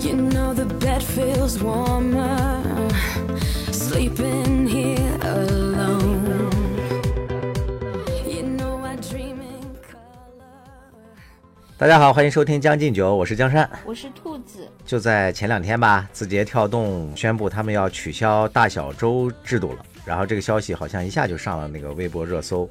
You know the bed feels warmer sleeping here alone. You know I dream in color. 大家好，欢迎收听《将进酒》，我是江山。我是兔子，就在前两天吧，字节跳动宣布他们要取消大小周制度了，然后这个消息好像一下就上了那个微博热搜。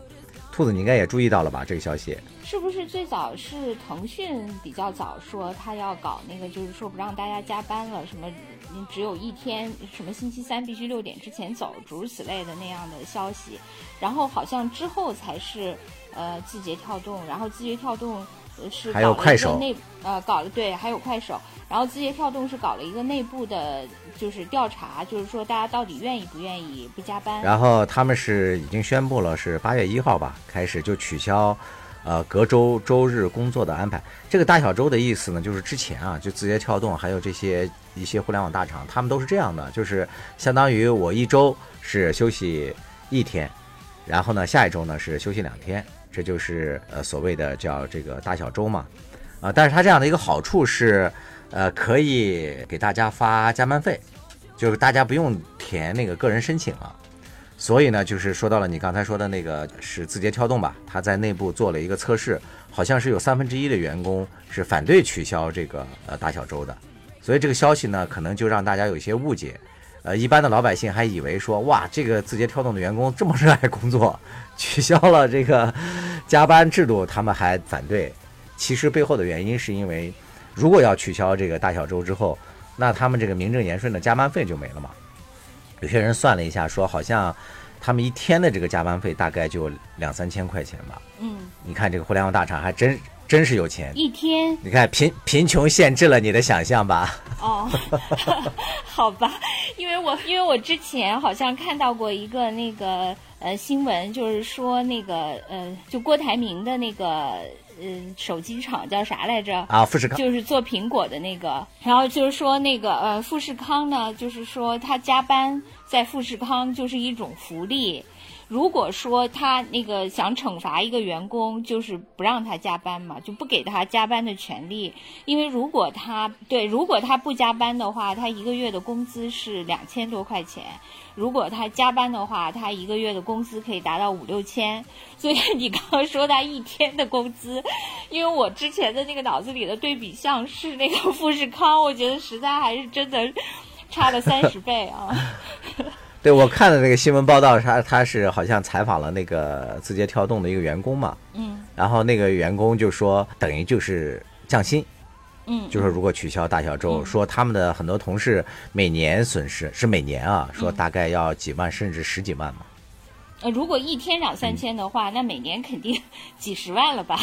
兔子，你应该也注意到了吧？这个消息，是不是最早是腾讯比较早说他要搞那个，就是说不让大家加班了，什么你只有一天，什么星期三必须六点之前走，诸如此类的那样的消息。然后好像之后才是呃字节跳动，然后字节跳动是还有快手内呃搞了对，还有快手，然后字节跳动是搞了一个内部的，就是调查，就是说大家到底愿意不愿意不加班。然后他们是已经宣布了，是八月一号吧开始就取消，呃隔周周日工作的安排。这个大小周的意思呢，就是之前啊，就字节跳动还有这些一些互联网大厂，他们都是这样的，就是相当于我一周是休息一天，然后呢下一周呢是休息两天，这就是呃所谓的叫这个大小周嘛。啊，但是它这样的一个好处是，呃，可以给大家发加班费，就是大家不用填那个个人申请了。所以呢，就是说到了你刚才说的那个是字节跳动吧，它在内部做了一个测试，好像是有三分之一的员工是反对取消这个呃大小周的，所以这个消息呢，可能就让大家有一些误解。呃，一般的老百姓还以为说，哇，这个字节跳动的员工这么热爱工作，取消了这个加班制度，他们还反对。其实背后的原因是因为，如果要取消这个大小周之后，那他们这个名正言顺的加班费就没了嘛。有些人算了一下，说好像他们一天的这个加班费大概就两三千块钱吧。嗯，你看这个互联网大厂还真真是有钱。一天你看贫贫穷限制了你的想象吧？哦，好吧，因为我因为我之前好像看到过一个那个呃新闻，就是说那个呃就郭台铭的那个呃手机厂叫啥来着？啊，富士康就是做苹果的那个，然后就是说那个呃富士康呢，就是说他加班在富士康就是一种福利。如果说他那个想惩罚一个员工，就是不让他加班嘛，就不给他加班的权利。因为如果他对，如果他不加班的话，他一个月的工资是两千多块钱；如果他加班的话，他一个月的工资可以达到五六千。所以你刚刚说他一天的工资，因为我之前的那个脑子里的对比项是那个富士康，我觉得实在还是真的差了三十倍啊。对我看的那个新闻报道，他他是好像采访了那个字节跳动的一个员工嘛，嗯然后那个员工就说，等于就是降薪，嗯，就说如果取消大小周，嗯说他们的很多同事每年损失是每年啊，说大概要几万甚至十几万嘛。呃，如果一天两三千的话，那每年肯定 几十万了吧？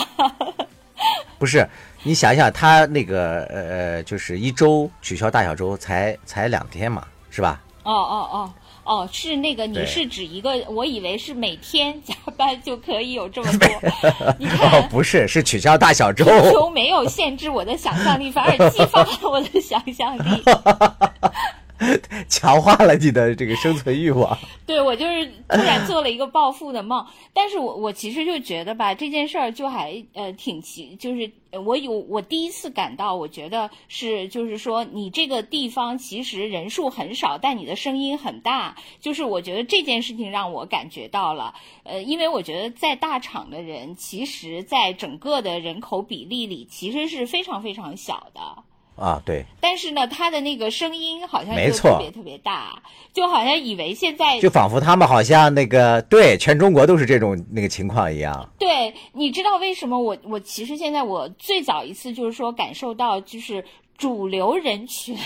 不是，你想一想，他那个呃，就是一周取消大小周才才两天嘛，是吧？哦哦哦哦，是那个，你是指一个？我以为是每天加班就可以有这么多。你哦看，，不是，是取消大小周。球没有限制我的想象力，反而激发了我的想象力。强化了你的这个生存欲望。对我就是突然做了一个暴富的梦，但是我我其实就觉得吧，这件事儿就还呃挺奇，就是我有我第一次感到，我觉得是就是说你这个地方其实人数很少，但你的声音很大，就是我觉得这件事情让我感觉到了，呃，因为我觉得在大厂的人，其实在整个的人口比例里其实是非常非常小的。啊，对，但是呢，他的那个声音好像没错就特别特别大，就好像以为现在就仿佛他们好像那个对全中国都是这种那个情况一样。对，你知道为什么我我其实现在我最早一次就是说感受到就是。主流人群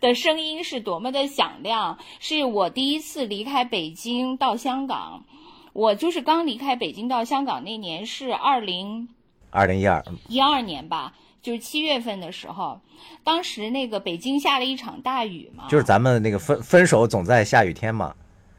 的声音是多么的响亮，是我第一次离开北京到香港。我就是刚离开北京到香港那年是二零二零一二，一二年吧，就是七月份的时候，当时那个北京下了一场大雨嘛，就是咱们那个分分手总在下雨天嘛，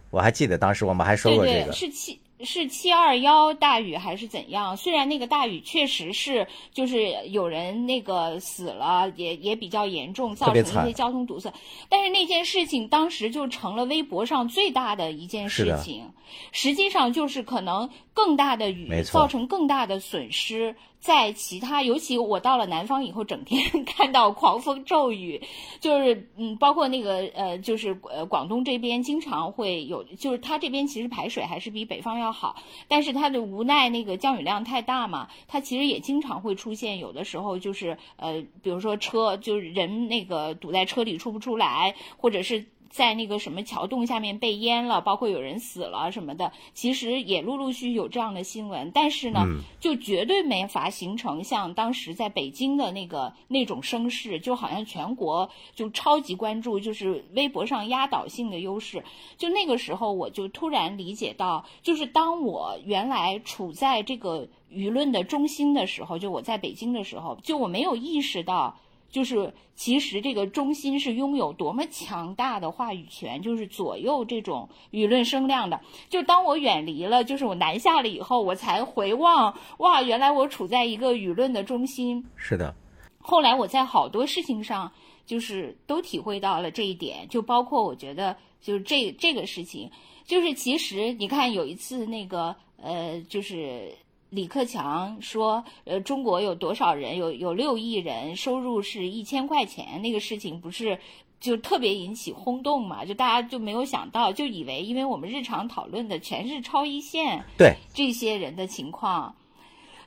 我还记得当时我们还说对对，过这个。是七是七二幺大雨还是怎样？虽然那个大雨确实是就是有人那个死了，也也比较严重，造成一些交通堵塞，但是那件事情当时就成了微博上最大的一件事情。实际上就是可能更大的雨造成更大的损失，在其他，尤其我到了南方以后，整天看到狂风骤雨，就是嗯，包括那个呃，就是呃，广东这边经常会有，就是它这边其实排水还是比北方要好，但是它的无奈那个降雨量太大嘛，它其实也经常会出现，有的时候就是呃，比如说车就是人那个堵在车里出不出来，或者是。在那个什么桥洞下面被淹了，包括有人死了什么的，其实也陆陆续续有这样的新闻。但是呢，就绝对没法形成像当时在北京的那个那种声势，就好像全国就超级关注，就是微博上压倒性的优势。就那个时候，我就突然理解到，就是当我原来处在这个舆论的中心的时候，就我在北京的时候，就我没有意识到。就是其实这个中心是拥有多么强大的话语权，就是左右这种舆论声量的。就当我远离了，就是我南下了以后，我才回望，哇，原来我处在一个舆论的中心。是的。后来我在好多事情上，就是都体会到了这一点，就包括我觉得，就是这这个事情，就是其实你看有一次那个呃，就是。李克强说：“呃，中国有多少人？有有六亿人，收入是一千块钱。那个事情不是就特别引起轰动嘛？就大家就没有想到，就以为因为我们日常讨论的全是超一线对这些人的情况，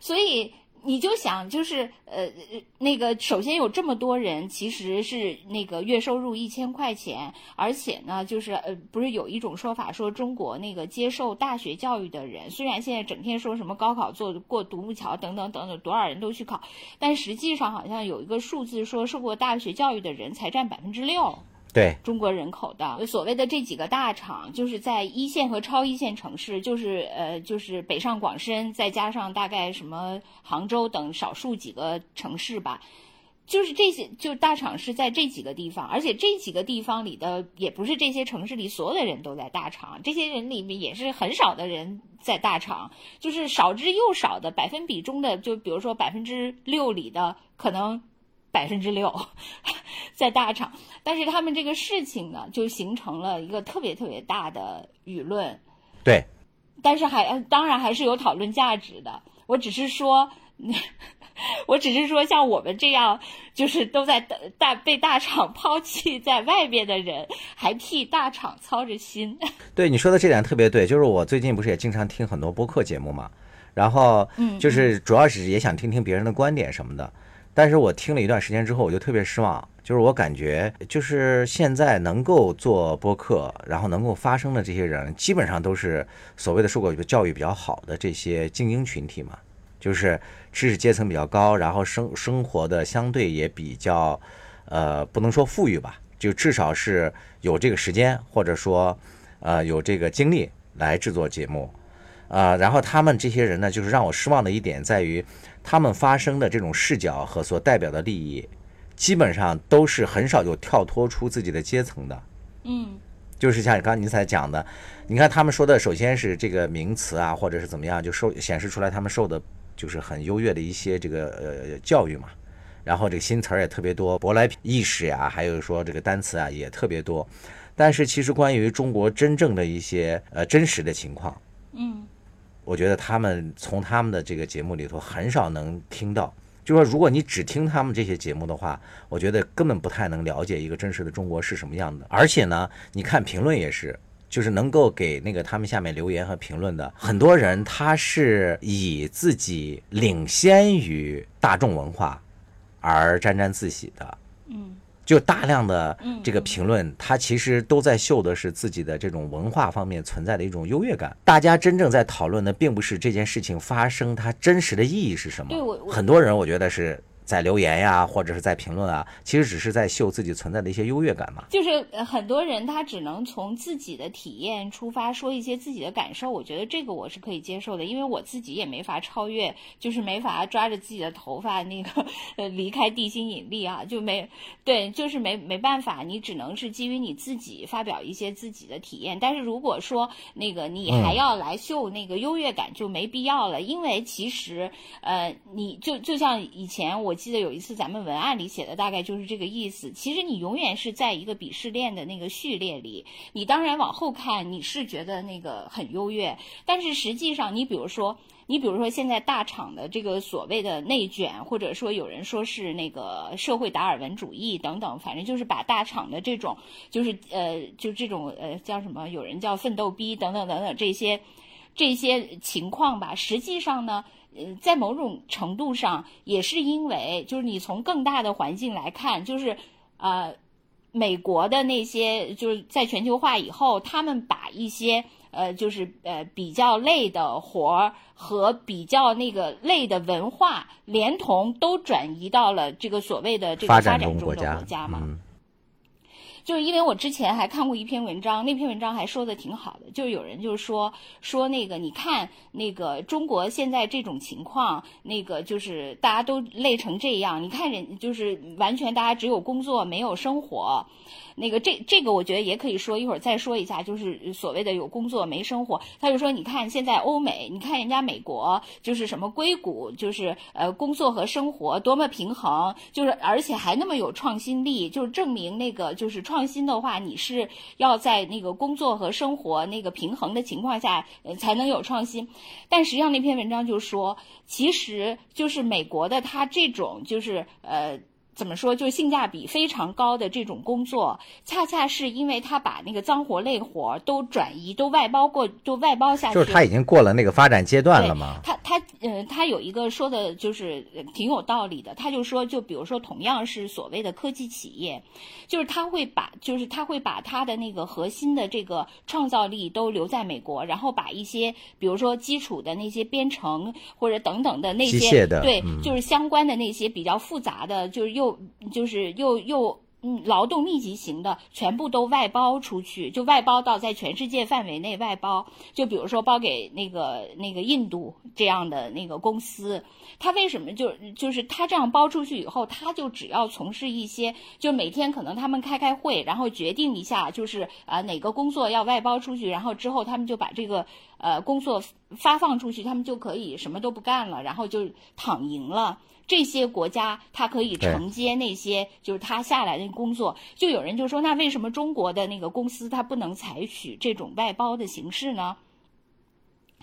所以。”你就想，就是呃，那个首先有这么多人，其实是那个月收入一千块钱，而且呢，就是呃，不是有一种说法说中国那个接受大学教育的人，虽然现在整天说什么高考做过独木桥等等等等，多少人都去考，但实际上好像有一个数字说，受过大学教育的人才占百分之六。对。中国人口的。所谓的这几个大厂，就是在一线和超一线城市，就是呃，就是北上广深，再加上大概什么杭州等少数几个城市吧，就是这些，就大厂是在这几个地方，而且这几个地方里的也不是这些城市里所有的人都在大厂，这些人里面也是很少的人在大厂，就是少之又少的百分比中的，就比如说百分之六里的可能。百分之六，在大厂，但是他们这个事情呢，就形成了一个特别特别大的舆论。对，但是还当然还是有讨论价值的。我只是说，我只是说，像我们这样，就是都在大被大厂抛弃在外边的人，还替大厂操着心。对你说的这点特别对，就是我最近不是也经常听很多播客节目嘛，然后就是主要是也想听听别人的观点什么的。但是我听了一段时间之后，我就特别失望。就是我感觉，就是现在能够做播客，然后能够发声的这些人，基本上都是所谓的受过教育比较好的这些精英群体嘛，就是知识阶层比较高，然后生生活的相对也比较，呃，不能说富裕吧，就至少是有这个时间，或者说，呃，有这个精力来制作节目，啊，然后他们这些人呢，就是让我失望的一点在于。他们发生的这种视角和所代表的利益，基本上都是很少有跳脱出自己的阶层的。嗯，就是像刚刚您才讲的，你看他们说的，首先是这个名词啊，或者是怎么样，就受显示出来他们受的就是很优越的一些这个呃教育嘛。然后这个新词儿也特别多，舶来意识呀，还有说这个单词啊也特别多。但是其实关于中国真正的一些呃真实的情况，嗯。我觉得他们从他们的这个节目里头很少能听到，就说如果你只听他们这些节目的话，我觉得根本不太能了解一个真实的中国是什么样的。而且呢，你看评论也是，就是能够给那个他们下面留言和评论的很多人，他是以自己领先于大众文化而沾沾自喜的。嗯。就大量的这个评论，他其实都在秀的是自己的这种文化方面存在的一种优越感。大家真正在讨论的，并不是这件事情发生它真实的意义是什么。对我，很多人我觉得是。在留言呀，或者是在评论啊，其实只是在秀自己存在的一些优越感嘛。就是很多人他只能从自己的体验出发，说一些自己的感受。我觉得这个我是可以接受的，因为我自己也没法超越，就是没法抓着自己的头发那个呃离开地心引力啊，就没对，就是没没办法，你只能是基于你自己发表一些自己的体验。但是如果说那个你还要来秀那个优越感，就没必要了，因为其实呃，你就就像以前我。记得有一次咱们文案里写的大概就是这个意思。其实你永远是在一个鄙视链的那个序列里，你当然往后看你是觉得那个很优越，但是实际上你比如说。你比如说，现在大厂的这个所谓的内卷，或者说有人说是那个社会达尔文主义等等，反正就是把大厂的这种，就是呃，就这种呃叫什么？有人叫奋斗逼等等等等这些这些情况吧。实际上呢，呃，在某种程度上也是因为，就是你从更大的环境来看，就是呃，美国的那些就是在全球化以后，他们把一些。呃，就是呃比较累的活儿和比较那个累的文化，连同都转移到了这个所谓的这个发展中的国家嘛。就是因为我之前还看过一篇文章，那篇文章还说的挺好的，就是有人就是说说那个你看那个中国现在这种情况，那个就是大家都累成这样，你看人就是完全大家只有工作没有生活。那个这这个我觉得也可以说一会儿再说一下，就是所谓的有工作没生活。他就说，你看现在欧美，你看人家美国，就是什么硅谷，就是呃工作和生活多么平衡，就是而且还那么有创新力，就是证明那个就是创新的话，你是要在那个工作和生活那个平衡的情况下才能有创新。但实际上那篇文章就说，其实就是美国的他这种就是呃。怎么说？就是性价比非常高的这种工作，恰恰是因为他把那个脏活累活都转移、都外包过、都外包下去。就是他已经过了那个发展阶段了吗？他他呃，他有一个说的，就是挺有道理的。他就说，就比如说，同样是所谓的科技企业，就是他会把，就是他会把他的那个核心的这个创造力都留在美国，然后把一些，比如说基础的那些编程或者等等的那些，对，就是相关的那些比较复杂的，就是又。就是又又嗯，劳动密集型的全部都外包出去，就外包到在全世界范围内外包。就比如说包给那个那个印度这样的那个公司，他为什么就就是他这样包出去以后，他就只要从事一些，就每天可能他们开开会，然后决定一下，就是啊哪个工作要外包出去，然后之后他们就把这个呃工作发放出去，他们就可以什么都不干了，然后就躺赢了。这些国家，它可以承接那些就是他下来的工作，就有人就说，那为什么中国的那个公司它不能采取这种外包的形式呢？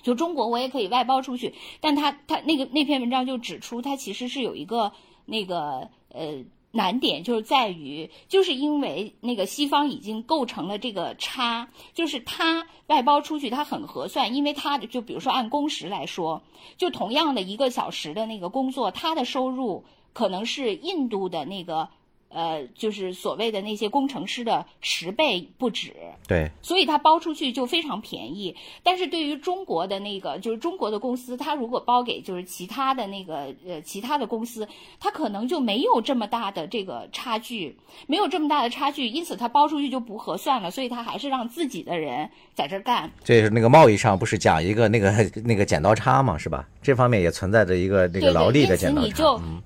就中国我也可以外包出去，但他他那个那篇文章就指出，它其实是有一个那个呃。难点就是在于，就是因为那个西方已经构成了这个差，就是它外包出去它很合算，因为它就比如说按工时来说，就同样的一个小时的那个工作，它的收入可能是印度的那个。呃，就是所谓的那些工程师的十倍不止，对，所以它包出去就非常便宜。但是对于中国的那个，就是中国的公司，它如果包给就是其他的那个呃其他的公司，它可能就没有这么大的这个差距，没有这么大的差距，因此它包出去就不合算了，所以它还是让自己的人在这干。这是那个贸易上不是讲一个那个那个剪刀差嘛，是吧？这方面也存在着一个那个劳力的剪刀差。因此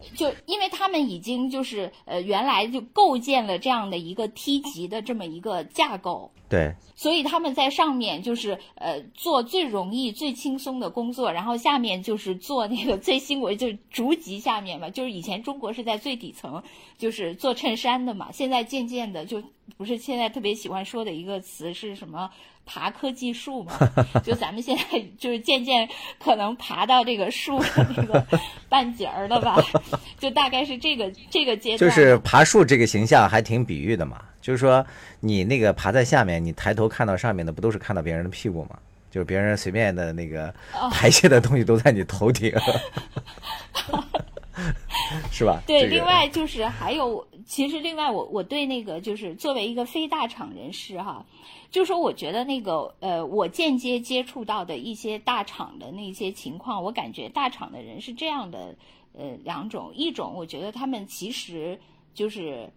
你就就因为他们已经就是呃原来。来就构建了这样的一个梯级的这么一个架构，对，所以他们在上面就是呃做最容易、最轻松的工作，然后下面就是做那个最辛苦，就是逐级下面嘛，就是以前中国是在最底层，就是做衬衫的嘛，现在渐渐的就不是现在特别喜欢说的一个词是什么？爬科技树嘛，就咱们现在就是渐渐可能爬到这个树的那个半截儿了吧，就大概是这个这个阶段。就是爬树这个形象还挺比喻的嘛，就是说你那个爬在下面，你抬头看到上面的不都是看到别人的屁股吗？就是别人随便的那个排泄的东西都在你头顶，是吧？对，另外就是还有，其实另外我我对那个就是作为一个非大厂人士哈。就说我觉得那个呃，我间接接触到的一些大厂的那些情况，我感觉大厂的人是这样的，呃，两种，一种我觉得他们其实就是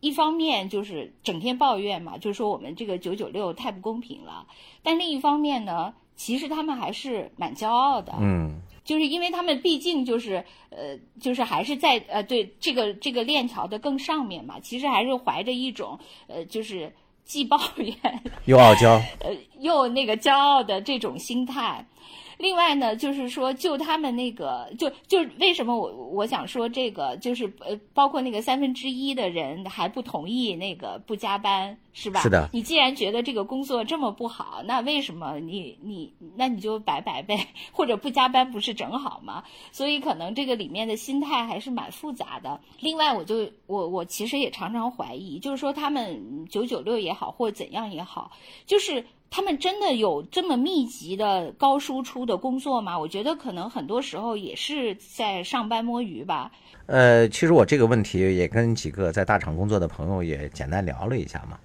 一方面就是整天抱怨嘛，就是说我们这个九九六太不公平了，但另一方面呢，其实他们还是蛮骄傲的，嗯，就是因为他们毕竟就是呃，就是还是在呃对这个这个链条的更上面嘛，其实还是怀着一种呃就是。既抱怨又傲娇，呃，又那个骄傲的这种心态，另外呢，就是说，就他们那个，就就为什么我我想说这个，就是呃，包括那个三分之一的人还不同意那个不加班，是吧？是的你既然觉得这个工作这么不好，那为什么你你那你就白白呗，或者不加班不是正好吗？所以可能这个里面的心态还是蛮复杂的。另外，我就我我其实也常常怀疑，就是说他们九九六也好，或者怎样也好，就是他们真的有这么密集的高输出的工作吗？我觉得可能很多时候也是在上班摸鱼吧。呃，其实我这个问题也跟几个在大厂工作的朋友也简单聊了一下嘛。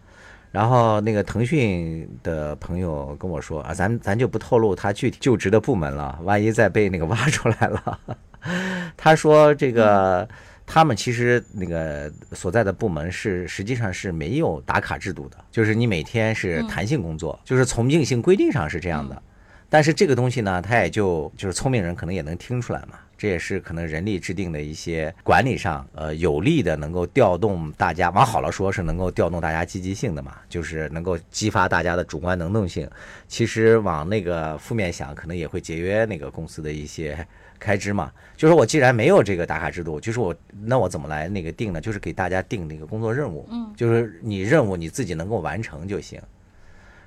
然后那个腾讯的朋友跟我说啊，咱咱就不透露他具体就职的部门了，万一再被那个挖出来了。他说这个他们其实那个所在的部门是实际上是没有打卡制度的，就是你每天是弹性工作，就是从硬性规定上是这样的。但是这个东西呢，他也就就是聪明人可能也能听出来嘛，这也是可能人力制定的一些管理上，呃，有利的能够调动大家，往好了说是能够调动大家积极性的嘛，就是能够激发大家的主观能动性。其实往那个负面想，可能也会节约那个公司的一些开支嘛。就是我既然没有这个打卡制度，就是我那我怎么来那个定呢？就是给大家定那个工作任务，嗯，就是你任务你自己能够完成就行。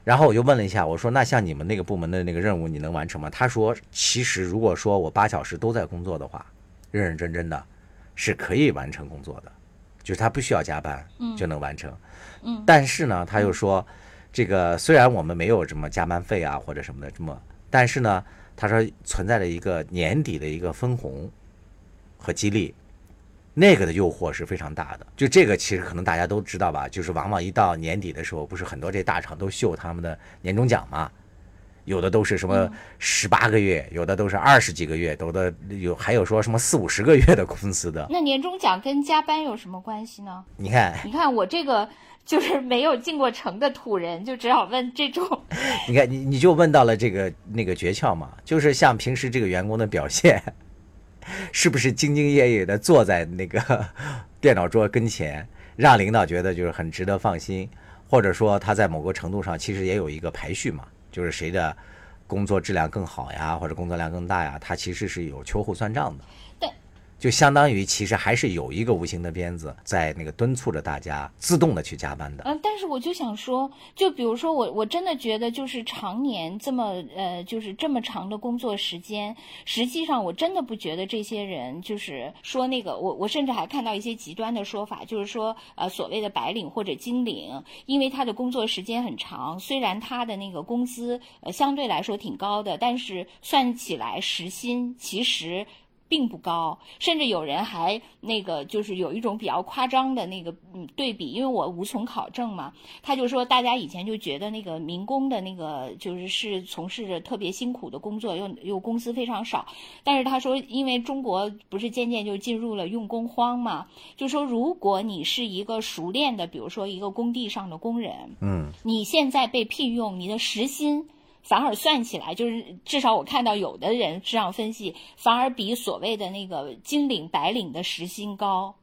然后我就问了一下，我说那像你们那个部门的那个任务你能完成吗？他说其实如果说我八小时都在工作的话，认认真真的，是可以完成工作的，就是他不需要加班就能完成。嗯但是呢，他又说，这个虽然我们没有什么加班费啊或者什么的这么，但是呢，他说存在着一个年底的一个分红和激励。那个的诱惑是非常大的，就这个其实可能大家都知道吧，就是往往一到年底的时候，不是很多这大厂都秀他们的年终奖嘛，有的都是什么十八个月，有的都是二十几个月，有的有还有说什么四五十个月的工资的。那年终奖跟加班有什么关系呢？你看，你看我这个就是没有进过城的土人，就只好问这种。你看，你你就问到了这个那个诀窍嘛，就是像平时这个员工的表现，是不是兢兢业业的坐在那个 电脑桌跟前，让领导觉得就是很值得放心，或者说他在某个程度上其实也有一个排序嘛，就是谁的工作质量更好呀，或者工作量更大呀，他其实是有秋后算账的。就相当于其实还是有一个无形的鞭子在那个敦促着大家自动的去加班的。嗯，但是我就想说，就比如说我，我真的觉得就是常年这么呃，就是这么长的工作时间，实际上我真的不觉得这些人就是说那个，我我甚至还看到一些极端的说法，就是说呃所谓的白领或者金领，因为他的工作时间很长，虽然他的那个工资呃相对来说挺高的，但是算起来时薪其实。并不高，甚至有人还那个就是有一种比较夸张的那个嗯对比，因为我无从考证嘛，他就说大家以前就觉得那个民工的那个就是是从事着特别辛苦的工作，又又工资非常少，但是他说因为中国不是渐渐就进入了用工荒嘛，就说如果你是一个熟练的，比如说一个工地上的工人，嗯，你现在被聘用，你的时薪。反而算起来，就是至少我看到有的人这样分析，反而比所谓的那个金领、白领的时薪高。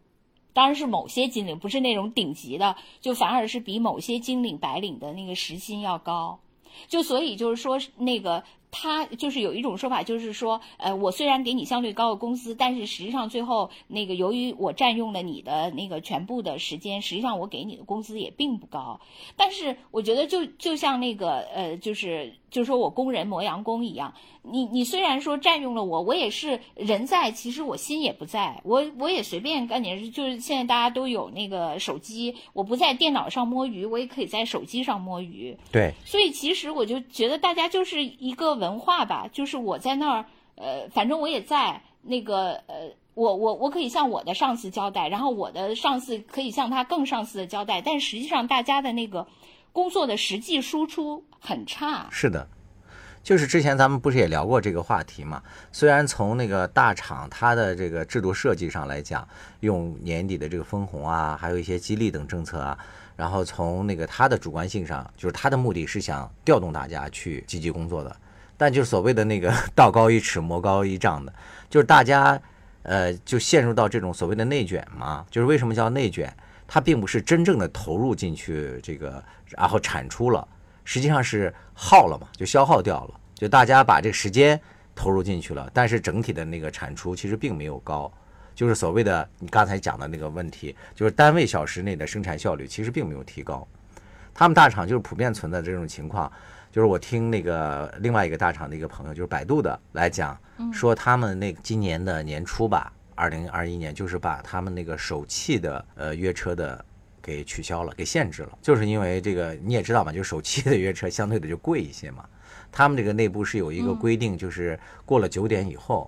当然是某些金领，不是那种顶级的，就反而是比某些金领、白领的那个时薪要高。就所以就是说那个。他就是有一种说法，就是说，呃，我虽然给你相对高的工资，但是实际上最后那个由于我占用了你的那个全部的时间，实际上我给你的工资也并不高。但是我觉得就就像那个呃，就是就是说我工人磨洋工一样，你你虽然说占用了我，我也是人在，其实我心也不在，我我也随便干点事。就是现在大家都有那个手机，我不在电脑上摸鱼，我也可以在手机上摸鱼。对，所以其实我就觉得大家就是一个文化吧，就是我在那儿，呃，反正我也在那个，呃，我我我可以向我的上司交代，然后我的上司可以向他更上司的交代，但实际上大家的那个工作的实际输出很差。是的，就是之前咱们不是也聊过这个话题嘛？虽然从那个大厂它的这个制度设计上来讲，用年底的这个分红啊，还有一些激励等政策啊。然后从那个他的主观性上，就是他的目的是想调动大家去积极工作的，但就是所谓的那个 道高一尺魔高一丈的，就是大家呃就陷入到这种所谓的内卷嘛。就是为什么叫内卷？它并不是真正的投入进去这个，然后产出了，实际上是耗了嘛，就消耗掉了。就大家把这个时间投入进去了，但是整体的那个产出其实并没有高，就是所谓的你刚才讲的那个问题，就是单位小时内的生产效率其实并没有提高。他们大厂就是普遍存在这种情况，就是我听那个另外一个大厂的一个朋友，就是百度的来讲，说他们那今年的年初吧，二零二一年，就是把他们那个首汽的呃约车的给取消了，给限制了，就是因为这个你也知道嘛，就首期的约车相对的就贵一些嘛，他们这个内部是有一个规定，就是过了九点以后，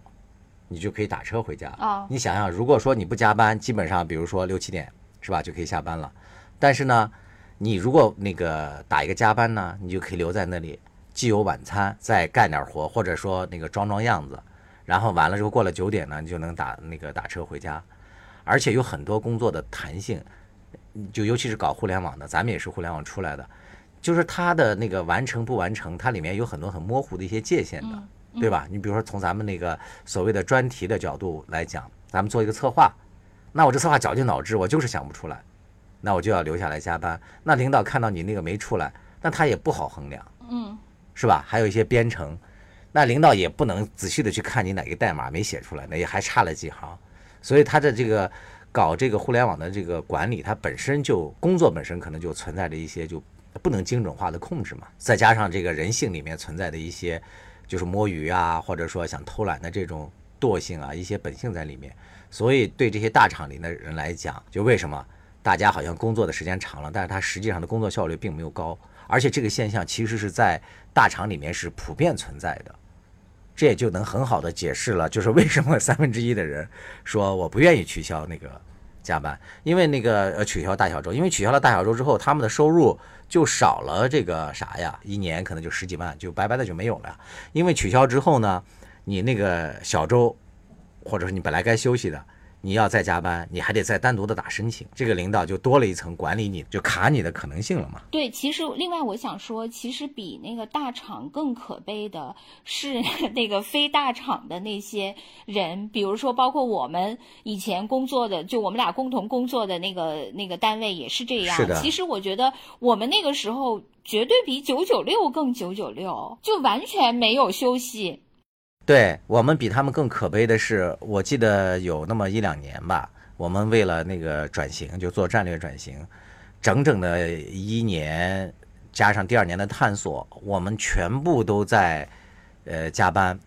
你就可以打车回家。哦。你想想，如果说你不加班，基本上比如说六七点是吧，就可以下班了。但是呢，你如果那个打一个加班呢，你就可以留在那里，既有晚餐，再干点活，或者说那个装装样子，然后完了之后过了九点呢，你就能打那个打车回家，而且有很多工作的弹性，就尤其是搞互联网的，咱们也是互联网出来的，就是它的那个完成不完成，它里面有很多很模糊的一些界限的，对吧？你比如说从咱们那个所谓的专题的角度来讲，咱们做一个策划，那我这策划绞尽脑汁，我就是想不出来，那我就要留下来加班。那领导看到你那个没出来，那他也不好衡量，嗯，是吧？还有一些编程，那领导也不能仔细的去看你哪个代码没写出来，那也还差了几行，所以他的这个搞这个互联网的这个管理，它本身就工作本身可能就存在着一些就不能精准化的控制嘛，再加上这个人性里面存在的一些就是摸鱼啊，或者说想偷懒的这种惰性啊，一些本性在里面，所以对这些大厂里的人来讲，就为什么大家好像工作的时间长了，但是他实际上的工作效率并没有高，而且这个现象其实是在大厂里面是普遍存在的。这也就能很好的解释了，就是为什么三分之一的人说我不愿意取消那个加班，因为那个呃取消大小周，因为取消了大小周之后，他们的收入就少了这个啥呀，一年可能就十几万，就白白的就没有了。因为取消之后呢，你那个小周，或者是你本来该休息的，你要再加班，你还得再单独的打申请，这个领导就多了一层管理你，就卡你的可能性了嘛。对，其实另外我想说，其实比那个大厂更可悲的是 那个非大厂的那些人，比如说包括我们以前工作的，就我们俩共同工作的那个那个单位也是这样。是的其实我觉得我们那个时候绝对比九九六更九九六，就完全没有休息。对我们比他们更可悲的是，我记得有那么一两年吧，我们为了那个转型，就做战略转型，整整的一年加上第二年的探索，我们全部都在呃加班，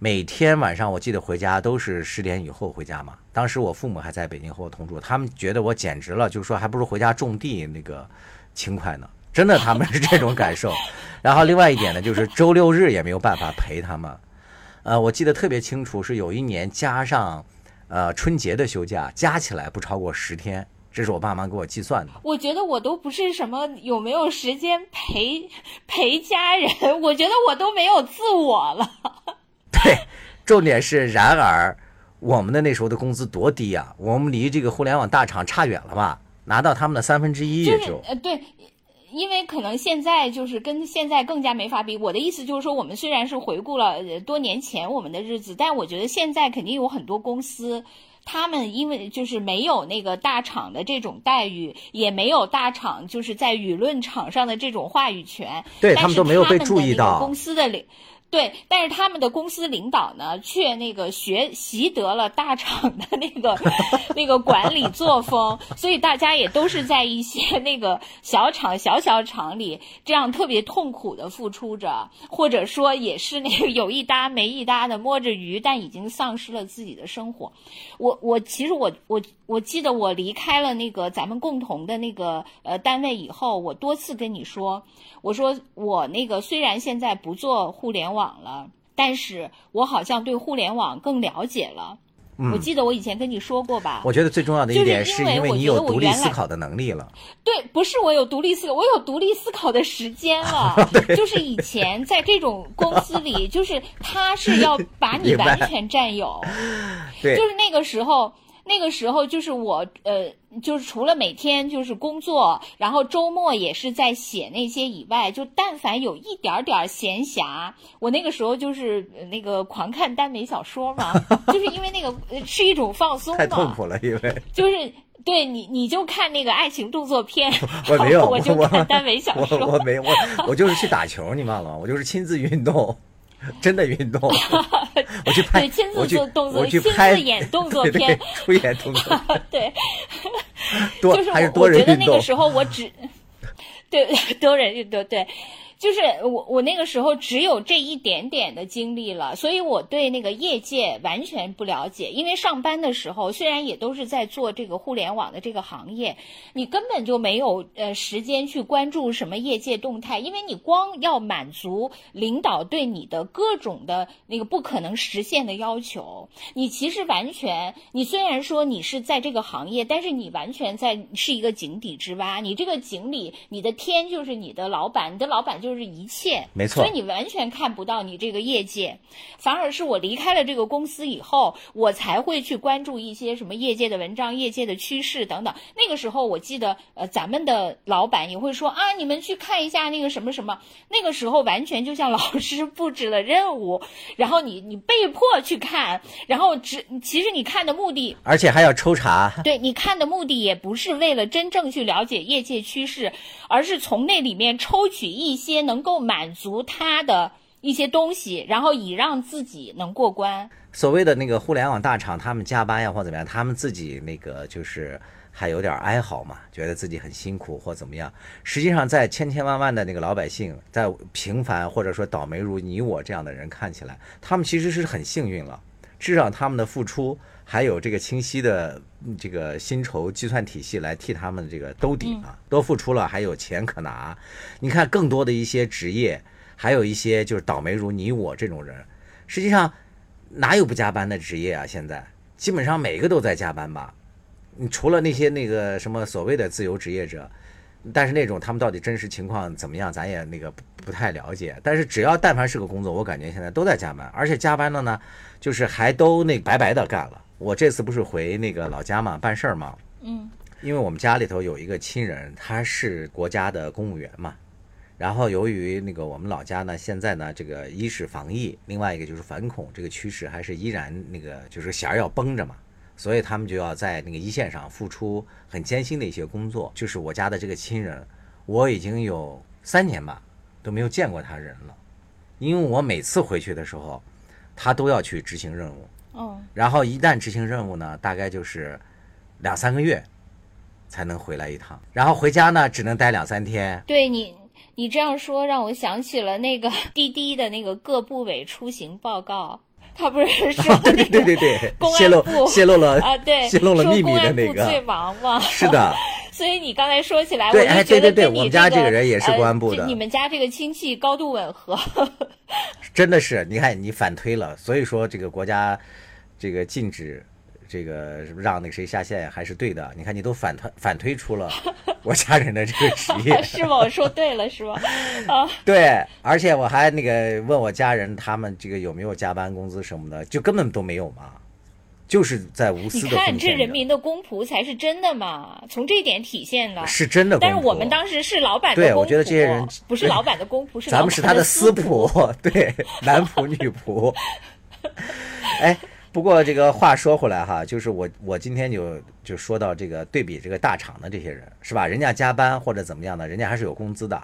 每天晚上我记得回家都是十点以后回家嘛。当时我父母还在北京和我同住，他们觉得我简直了，就说还不如回家种地那个轻快呢。真的，他们是这种感受。然后另外一点呢，就是周六日也没有办法陪他们。呃，我记得特别清楚，是有一年加上呃春节的休假，加起来不超过十天，这是我爸妈给我计算的。我觉得我都不是什么有没有时间陪陪家人，我觉得我都没有自我了。对，重点是，然而我们的那时候的工资多低呀、我们离这个互联网大厂差远了吧？拿到他们的三分之一也就。就是呃，对，因为可能现在就是跟现在更加没法比。我的意思就是说，我们虽然是回顾了呃多年前我们的日子，但我觉得现在肯定有很多公司。他们因为就是没有那个大厂的这种待遇，也没有大厂就是在舆论场上的这种话语权，对他们都没有被注意到公司的领对，但是他们的公司领导呢，却那个学习得了大厂的那个 那个管理作风，所以大家也都是在一些那个小厂、小小厂里这样特别痛苦的付出着，或者说也是那个有一搭没一搭的摸着鱼，但已经丧失了自己的生活。我我其实我我我记得我离开了那个咱们共同的那个呃单位以后，我多次跟你说，我说我那个虽然现在不做互联网了，但是我好像对互联网更了解了。我记得我以前跟你说过吧？我觉得最重要的一就是点是因为我觉得你有独立我原来思考的能力了。对，不是我有独立思考，我有独立思考的时间了。就是以前在这种公司里，就是他是要把你 完全占有。对，就是那个时候，那个时候就是我呃，就是除了每天就是工作，然后周末也是在写那些以外，就但凡有一点点闲暇，我那个时候就是呃那个狂看耽美小说嘛，就是因为那个呃是一种放松太痛，苦了，因为就是。对你，你就看那个爱情动作片，我没有，我就看耽美小我说。我没我我就是去打球，你忘了吗？我就是亲自运动。真的运动，我去拍对，亲，自我去做动作，我去亲拍自演动作 片，出演动作，对，多就是还是多我我觉得人运动。那个时候我只对多人运动对。就是我，我那个时候只有这一点点的经历了，所以我对那个业界完全不了解。因为上班的时候，虽然也都是在做这个互联网的这个行业，你根本就没有呃时间去关注什么业界动态，因为你光要满足领导对你的各种的那个不可能实现的要求，你其实完全，你虽然说你是在这个行业，但是你完全在是一个井底之蛙。你这个井里，你的天就是你的老板，你的老板就是一切，没错所以你完全看不到你这个业界，反而是我离开了这个公司以后，我才会去关注一些什么业界的文章、业界的趋势等等。那个时候，我记得呃，咱们的老板也会说啊，你们去看一下那个什么什么。那个时候完全就像老师布置了任务，然后你你被迫去看，然后只其实你看的目的而且还要抽查，对你看的目的也不是为了真正去了解业界趋势，而是从那里面抽取一些能够满足他的一些东西，然后以让自己能过关。所谓的那个互联网大厂，他们加班呀或怎么样，他们自己那个就是还有点哀嚎嘛，觉得自己很辛苦或怎么样。实际上，在千千万万的那个老百姓，在平凡或者说倒霉如你我这样的人看起来，他们其实是很幸运了，至少他们的付出还有这个清晰的这个薪酬计算体系来替他们这个兜底啊，都付出了，还有钱可拿。你看，更多的一些职业，还有一些就是倒霉如你我这种人，实际上。哪有不加班的职业啊？现在基本上每个都在加班吧。你除了那些那个什么所谓的自由职业者，但是那种他们到底真实情况怎么样，咱也那个不不太了解。但是只要但凡是个工作，我感觉现在都在加班，而且加班的呢，就是还都那白白的干了。我这次不是回那个老家嘛，办事儿嘛，嗯因为我们家里头有一个亲人，他是国家的公务员嘛。然后由于那个我们老家呢，现在呢，这个一是防疫，另外一个就是反恐这个趋势还是依然那个就是弦儿要绷着嘛，所以他们就要在那个一线上付出很艰辛的一些工作。就是我家的这个亲人，我已经有三年吧都没有见过他人了，因为我每次回去的时候，他都要去执行任务，嗯，然后一旦执行任务呢，大概就是两三个月才能回来一趟，然后回家呢只能待两三天。对你。你这样说让我想起了那个 滴滴的那个各部委出行报告，他不是说对对对对对。公，安泄露部。泄露了啊，对，泄露了秘密的那个，最忙嘛。是的，所以你刚才说起来，对我就哎对对对觉得跟你我们家这这个人也是公安部的。呃你们家这个亲戚高度吻合。真的是，你看你反推了，所以说这个国家这个禁止这个让那个谁下线还是对的。你看你都反推反推出了我家人的这个职业，是吗？我说对了是吗？啊，对，而且我还那个问我家人他们这个有没有加班工资什么的，就根本都没有嘛，就是在无私的看奉献着这人民的公仆才是真的嘛，从这一点体现了。是真的。但是我们当时是老板的公仆，对我觉得这些人不是老板的公仆，是咱们是他的私。仆，对，男仆女仆。哎，不过这个话说回来哈，就是我我今天就就说到这个对比这个大厂的这些人是吧？人家加班或者怎么样的，人家还是有工资的。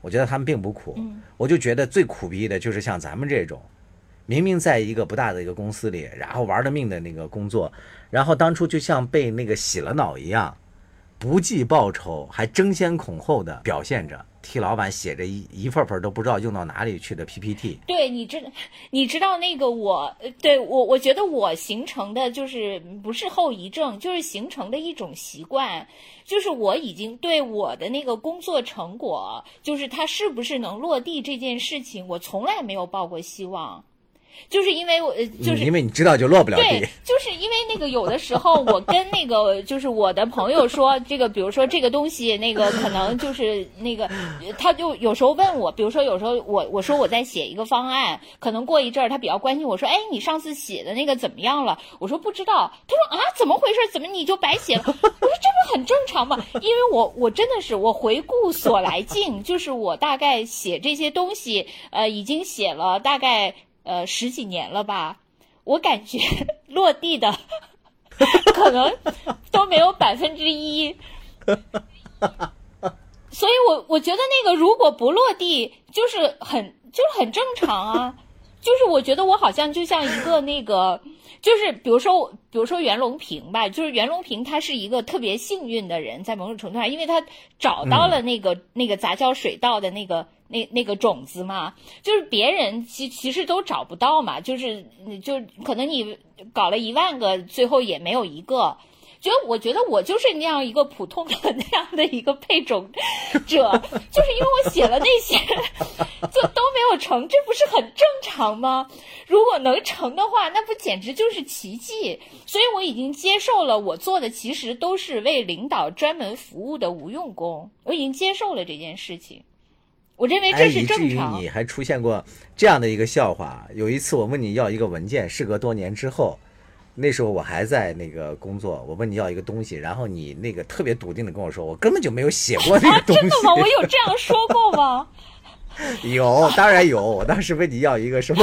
我觉得他们并不苦，嗯我就觉得最苦逼的就是像咱们这种，明明在一个不大的一个公司里，然后玩了命的那个工作，然后当初就像被那个洗了脑一样，不计报酬，还争先恐后的表现着，替老板写着一一份份都不知道用到哪里去的 PPT。对你知，你知道那个我，对我，我觉得我形成的就是不是后遗症，就是形成的一种习惯，就是我已经对我的那个工作成果，就是它是不是能落地这件事情，我从来没有抱过希望，就是因为我，呃就是嗯因为你知道就落不了对地。，就是因为那个有的时候我跟那个就是我的朋友说，这个比如说这个东西，那个可能就是那个，他就有时候问我，比如说有时候我我说我在写一个方案，可能过一阵儿他比较关心我说，哎，你上次写的那个怎么样了？我说不知道。他说啊，怎么回事？怎么你就白写了？我说这不很正常吗？因为我我真的是我回顾所来镜，就是我大概写这些东西，呃，已经写了大概呃十几年了吧。我感觉 落地的可能都没有百分之一，所以我我觉得那个如果不落地，就是很就是很正常啊，就是我觉得我好像就像一个那个，就是比如说比如说袁隆平吧，就是袁隆平他是一个特别幸运的人，在某种程度上，因为他找到了那个、那个杂交水稻的那个那那个种子嘛，就是别人其其实都找不到嘛，就是就可能你搞了一万个，最后也没有一个。觉得我觉得我就是那样一个普通的 那样的一个配种者，就是因为我写了那些，就都没有成，这不是很正常吗？如果能成的话，那不简直就是奇迹。所以我已经接受了，我做的其实都是为领导专门服务的无用功。我已经接受了这件事情，我认为这是正常。哎、以至于你还出现过这样的一个笑话。有一次我问你要一个文件，事隔多年之后。那时候我还在那个工作，我问你要一个东西，然后你那个特别笃定的跟我说，我根本就没有写过那个东西。真的吗？我有这样说过吗？有，当然有。我当时问你要一个什么，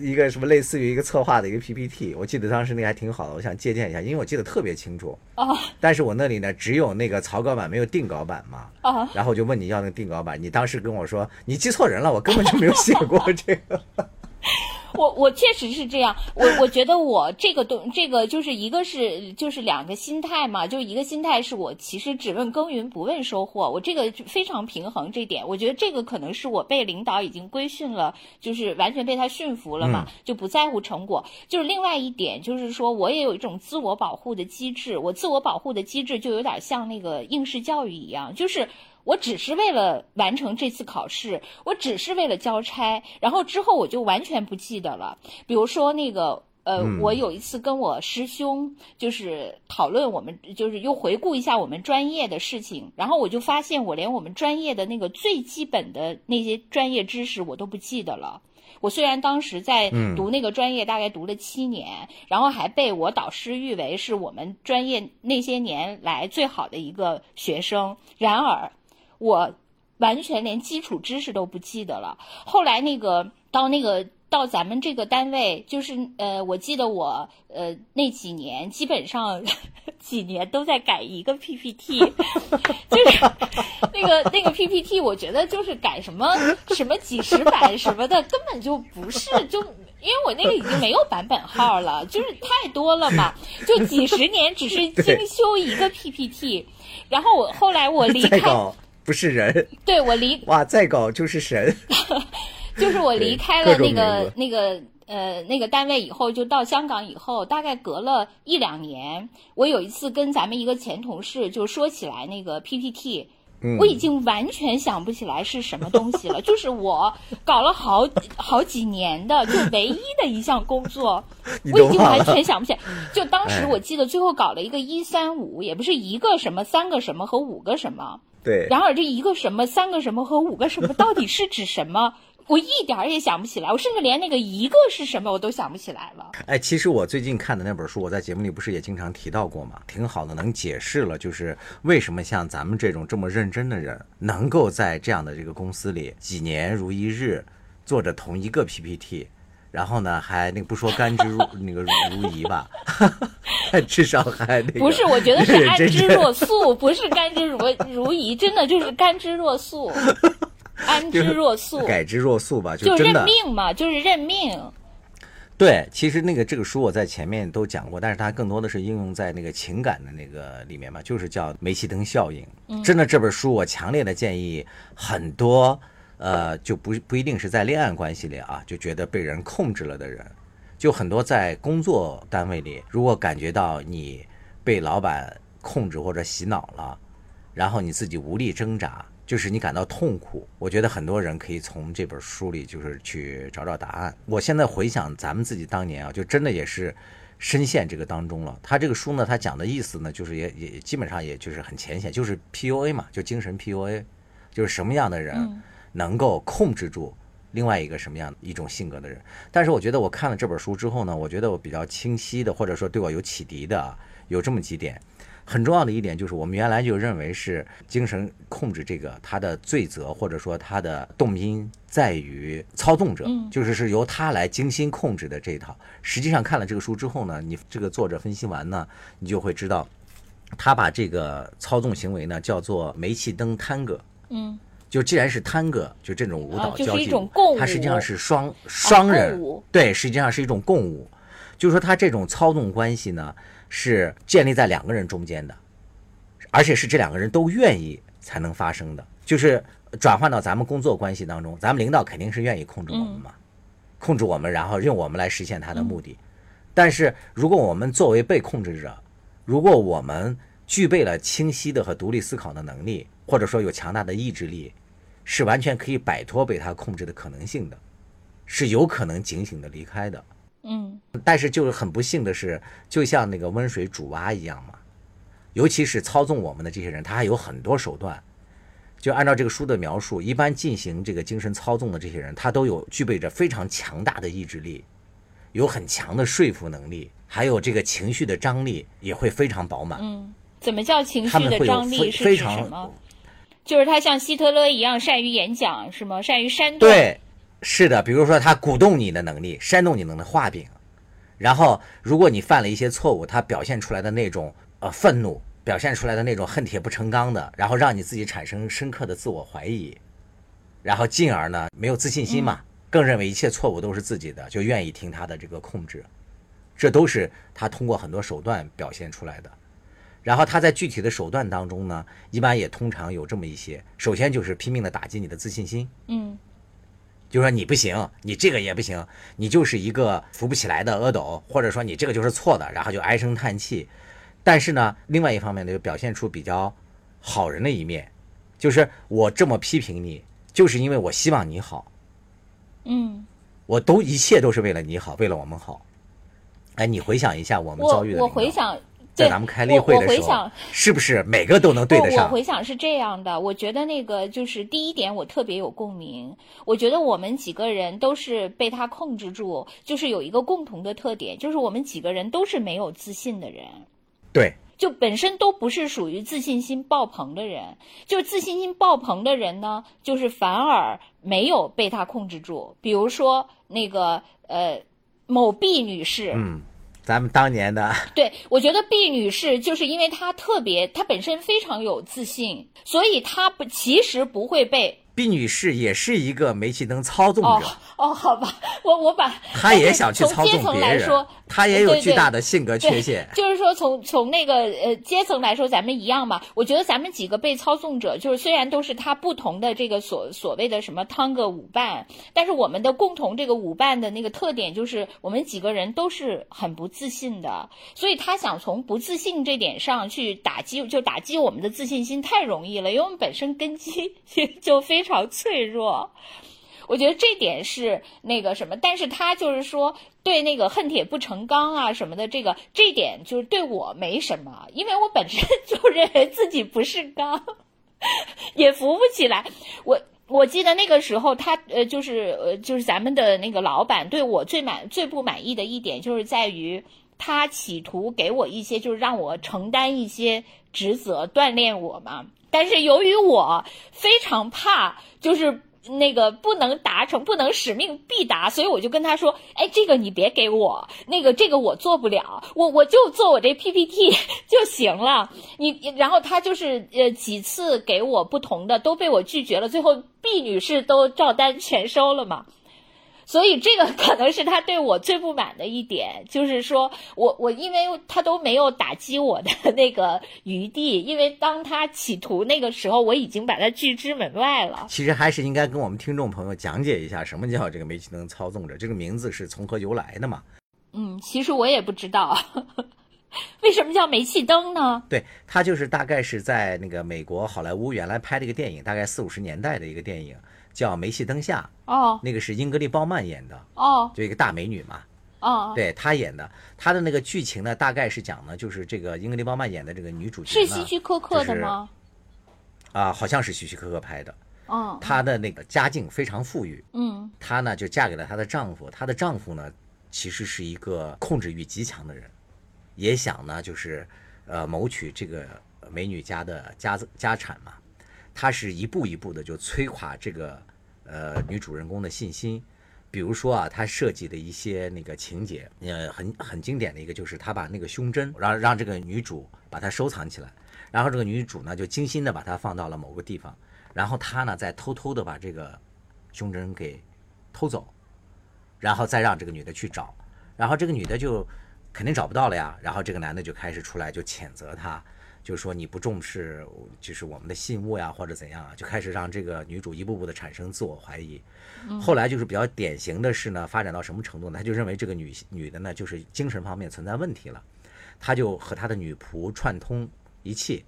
一个什么类似于一个策划的一个 PPT，我记得当时那个还挺好的，我想借鉴一下，因为我记得特别清楚。啊。但是我那里呢只有那个草稿版，没有定稿版嘛。啊。然后我就问你要那个定稿版，你当时跟我说你记错人了，我根本就没有写过这个。我我确实是这样，我我觉得我这个东这个就是一个是就是两个心态嘛，就一个心态是我其实只问耕耘不问收获，我这个非常平衡这点，我觉得这个可能是我被领导已经规训了，就是完全被他驯服了嘛，就不在乎成果。就是另外一点就是说我也有一种自我保护的机制，我自我保护的机制就有点像那个应试教育一样，就是。我只是为了完成这次考试，我只是为了交差，然后之后我就完全不记得了。比如说那个，呃，我有一次跟我师兄就是讨论我们，就是又回顾一下我们专业的事情，然后我就发现我连我们专业的那个最基本的那些专业知识我都不记得了。我虽然当时在读那个专业，大概读了七年，然后还被我导师誉为是我们专业那些年来最好的一个学生，然而。我完全连基础知识都不记得了。后来那个到那个到咱们这个单位，就是呃，我记得我呃那几年基本上 几年都在改一个 PPT，就是那个那个 PPT，我觉得就是改什么什么几十版什么的，根本就不是就。因为我那个已经没有版本号了，就是太多了嘛，就几十年只是 精修一个 PPT，然后我后来我离开。不是人，对我离 哇再搞就是神，就是我离开了那个那个呃那个单位以后，就到香港以后，大概隔了一两年，我有一次跟咱们一个前同事就说起来那个 PPT，我已经完全想不起来是什么东西了，就是我搞了好好几年的就唯一的一项工作，我已经完全想不起来。就当时我记得最后搞了一个一三五，也不是一个什么三个什么和五个什么。对，然而这一个什么、三个什么和五个什么到底是指什么？我一点儿也想不起来，我甚至连那个一个是什么我都想不起来了。哎，其实我最近看的那本书，我在节目里不是也经常提到过吗？挺好的，能解释了，就是为什么像咱们这种这么认真的人，能够在这样的这个公司里几年如一日，做着同一个 PPT。然后呢，还那个不说甘之如 那个如饴吧，至少还那个不是，我觉得是安之若素，不是甘之如如饴，真的就是甘之若素，安之若素，改之若素吧，就认命嘛，就是认命。对，其实那个这个书我在前面都讲过，但是它更多的是应用在那个情感的那个里面嘛，就是叫煤气灯效应。真的，这本书我强烈的建议很多。呃，就不不一定是在恋爱关系里啊，就觉得被人控制了的人，就很多在工作单位里，如果感觉到你被老板控制或者洗脑了，然后你自己无力挣扎，就是你感到痛苦，我觉得很多人可以从这本书里就是去找找答案。我现在回想咱们自己当年啊，就真的也是深陷这个当中了。他这个书呢，他讲的意思呢，就是也也基本上也就是很浅显，就是 PUA 嘛，就精神 PUA，就是什么样的人。能够控制住另外一个什么样一种性格的人，但是我觉得我看了这本书之后呢，我觉得我比较清晰的，或者说对我有启迪的，有这么几点。很重要的一点就是，我们原来就认为是精神控制这个他的罪责，或者说他的动因在于操纵者，就是是由他来精心控制的这一套。实际上看了这个书之后呢，你这个作者分析完呢，你就会知道，他把这个操纵行为呢叫做煤气灯探戈。嗯。就既然是探戈，就这种舞蹈啊就是一交际舞种共舞它实际上是双双人，对，实际上是一种共舞。就是说，它这种操纵关系呢，是建立在两个人中间的，而且是这两个人都愿意才能发生的。就是转换到咱们工作关系当中，咱们领导肯定是愿意控制我们嘛，控制我们，然后用我们来实现他的目的。但是如果我们作为被控制者，如果我们具备了清晰的和独立思考的能力，或者说有强大的意志力，是完全可以摆脱被他控制的可能性的，是有可能警醒的离开的。嗯但是就是很不幸的是，就像那个温水煮蛙一样嘛，尤其是操纵我们的这些人，他还有很多手段。就按照这个书的描述，一般进行这个精神操纵的这些人，他都有具备着非常强大的意志力，有很强的说服能力，还有这个情绪的张力也会非常饱满。嗯，怎么叫情绪的张力非是指非常什么？就是他像希特勒一样善于演讲，是吗？善于煽动。对，是的，比如说他鼓动你的能力，煽动你能的画饼，然后如果你犯了一些错误，他表现出来的那种呃愤怒，表现出来的那种恨铁不成钢的，然后让你自己产生深刻的自我怀疑，然后进而呢没有自信心嘛，更认为一切错误都是自己的，就愿意听他的这个控制，这都是他通过很多手段表现出来的。然后他在具体的手段当中呢，一般也通常有这么一些，首先就是拼命的打击你的自信心。嗯就说你不行，你这个也不行，你就是一个扶不起来的阿斗，或者说你这个就是错的，然后就唉声叹气。但是呢，另外一方面呢，就表现出比较好人的一面，就是我这么批评你，就是因为我希望你好，嗯，我都一切都是为了你好，为了我们好。哎，你回想一下我们遭遇的我我回想，对在咱们开例会我的时候我回想，是不是每个都能对得我我？回想是这样的，我觉得那个就是第一点，我特别有共鸣。我觉得我们几个人都是被他控制住，就是有一个共同的特点，就是我们几个人都是没有自信的人。对，就本身都不是属于自信心爆棚的人，就自信心爆棚的人呢，就是反而没有被他控制住。比如说那个呃某 B 女士，嗯，咱们当年的。对，我觉得毕女士就是因为她特别，她本身非常有自信，所以她不其实不会被毕女士也是一个煤气灯操纵哦者。哦，好吧，我我把她也想去操纵别人来说，，他也有巨大的性格缺陷。就是说从从那个呃阶层来说，咱们一样嘛。我觉得咱们几个被操纵者，就是虽然都是他不同的这个所所谓的什么汤个舞伴，但是我们的共同这个舞伴的那个特点就是我们几个人都是很不自信的，所以他想从不自信这点上去打击，就打击我们的自信心太容易了，因为我们本身根基 就非常常脆弱。我觉得这点是那个什么，但是他就是说对那个恨铁不成钢啊什么的，这个这点就是对我没什么，因为我本身 就认为自己不是钢，也扶不起来。我我记得那个时候他呃就是呃就是咱们的那个老板对我最满最不满意的一点就是在于他企图给我一些就是让我承担一些职责锻炼我嘛，但是由于我非常怕就是。那个不能达成，不能使命必达，所以我就跟他说：“哎，这个你别给我，那个这个我做不了，我我就做我这 PPT 就行了。你”然后他就是呃几次给我不同的，都被我拒绝了，最后 B 女士都照单全收了嘛。所以这个可能是他对我最不满的一点，就是说我我因为他都没有打击我的那个余地，因为当他企图那个时候，我已经把他拒之门外了。其实还是应该跟我们听众朋友讲解一下，什么叫这个煤气灯操纵者，这个名字是从何由来的嘛？嗯，其实我也不知道，为什么叫煤气灯呢？对，它就是大概是在那个美国好莱坞原来拍的一个电影，大概四五十年代的一个电影，叫《煤气灯下》，哦。那个是英格丽褒曼演的，哦。就一个大美女嘛。哦，对她演的，她的那个剧情呢，大概是讲呢，就是这个英格丽褒曼演的这个女主角是希区柯克的吗？啊，好像是希区柯克拍的。嗯她的那个家境非常富裕，嗯。她呢就嫁给了她的丈夫，她的丈夫呢其实是一个控制欲极强的人，也想呢就是呃谋取这个美女家的家家产嘛，他是一步一步的就摧垮这个呃女主人公的信心。比如说啊，他设计的一些那个情节，呃，很很经典的一个就是他把那个胸针让让这个女主把它收藏起来，然后这个女主呢就精心的把它放到了某个地方，然后他呢再偷偷的把这个胸针给偷走，然后再让这个女的去找，然后这个女的就肯定找不到了呀，然后这个男的就开始出来就谴责她，就是说你不重视就是我们的信物呀或者怎样啊，就开始让这个女主一步步的产生自我怀疑。后来就是比较典型的是呢，发展到什么程度呢？他就认为这个女女的呢就是精神方面存在问题了，他就和他的女仆串通一气。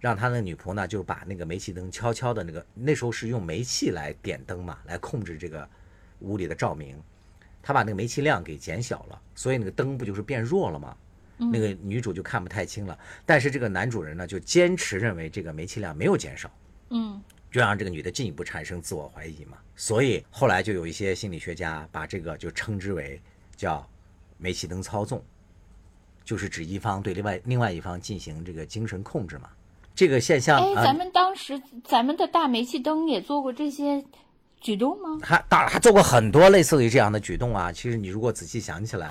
让他的女仆呢，就把那个煤气灯悄悄的那个，那时候是用煤气来点灯嘛，来控制这个屋里的照明。他把那个煤气量给减小了，所以那个灯不就是变弱了吗？那个女主就看不太清了。但是这个男主人呢，就坚持认为这个煤气量没有减少，嗯就让这个女的进一步产生自我怀疑嘛。所以后来就有一些心理学家把这个就称之为叫煤气灯操纵，就是指一方对另外另外一方进行这个精神控制嘛。这个现象，哎，啊咱们当时咱们的大煤气灯也做过这些举动吗？还当然还做过很多类似于这样的举动啊。其实你如果仔细想起来，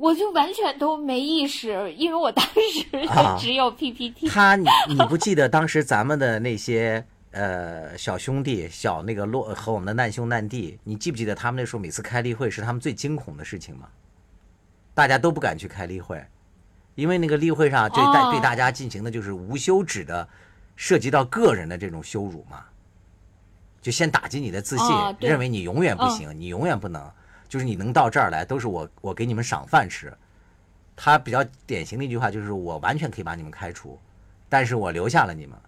我就完全都没意识，因为我当时 只有 PPT。他你 你不记得当时咱们的那些呃小兄弟小那个落和我们的难兄难弟，你记不记得他们那时候每次开例会是他们最惊恐的事情吗？大家都不敢去开例会，因为那个例会上对大、哦。对大家进行的就是无休止的涉及到个人的这种羞辱嘛，就先打击你的自信，哦认为你永远不行，你永远不能，就是你能到这儿来都是我我给你们赏饭吃。他比较典型的一句话就是我完全可以把你们开除，但是我留下了你们，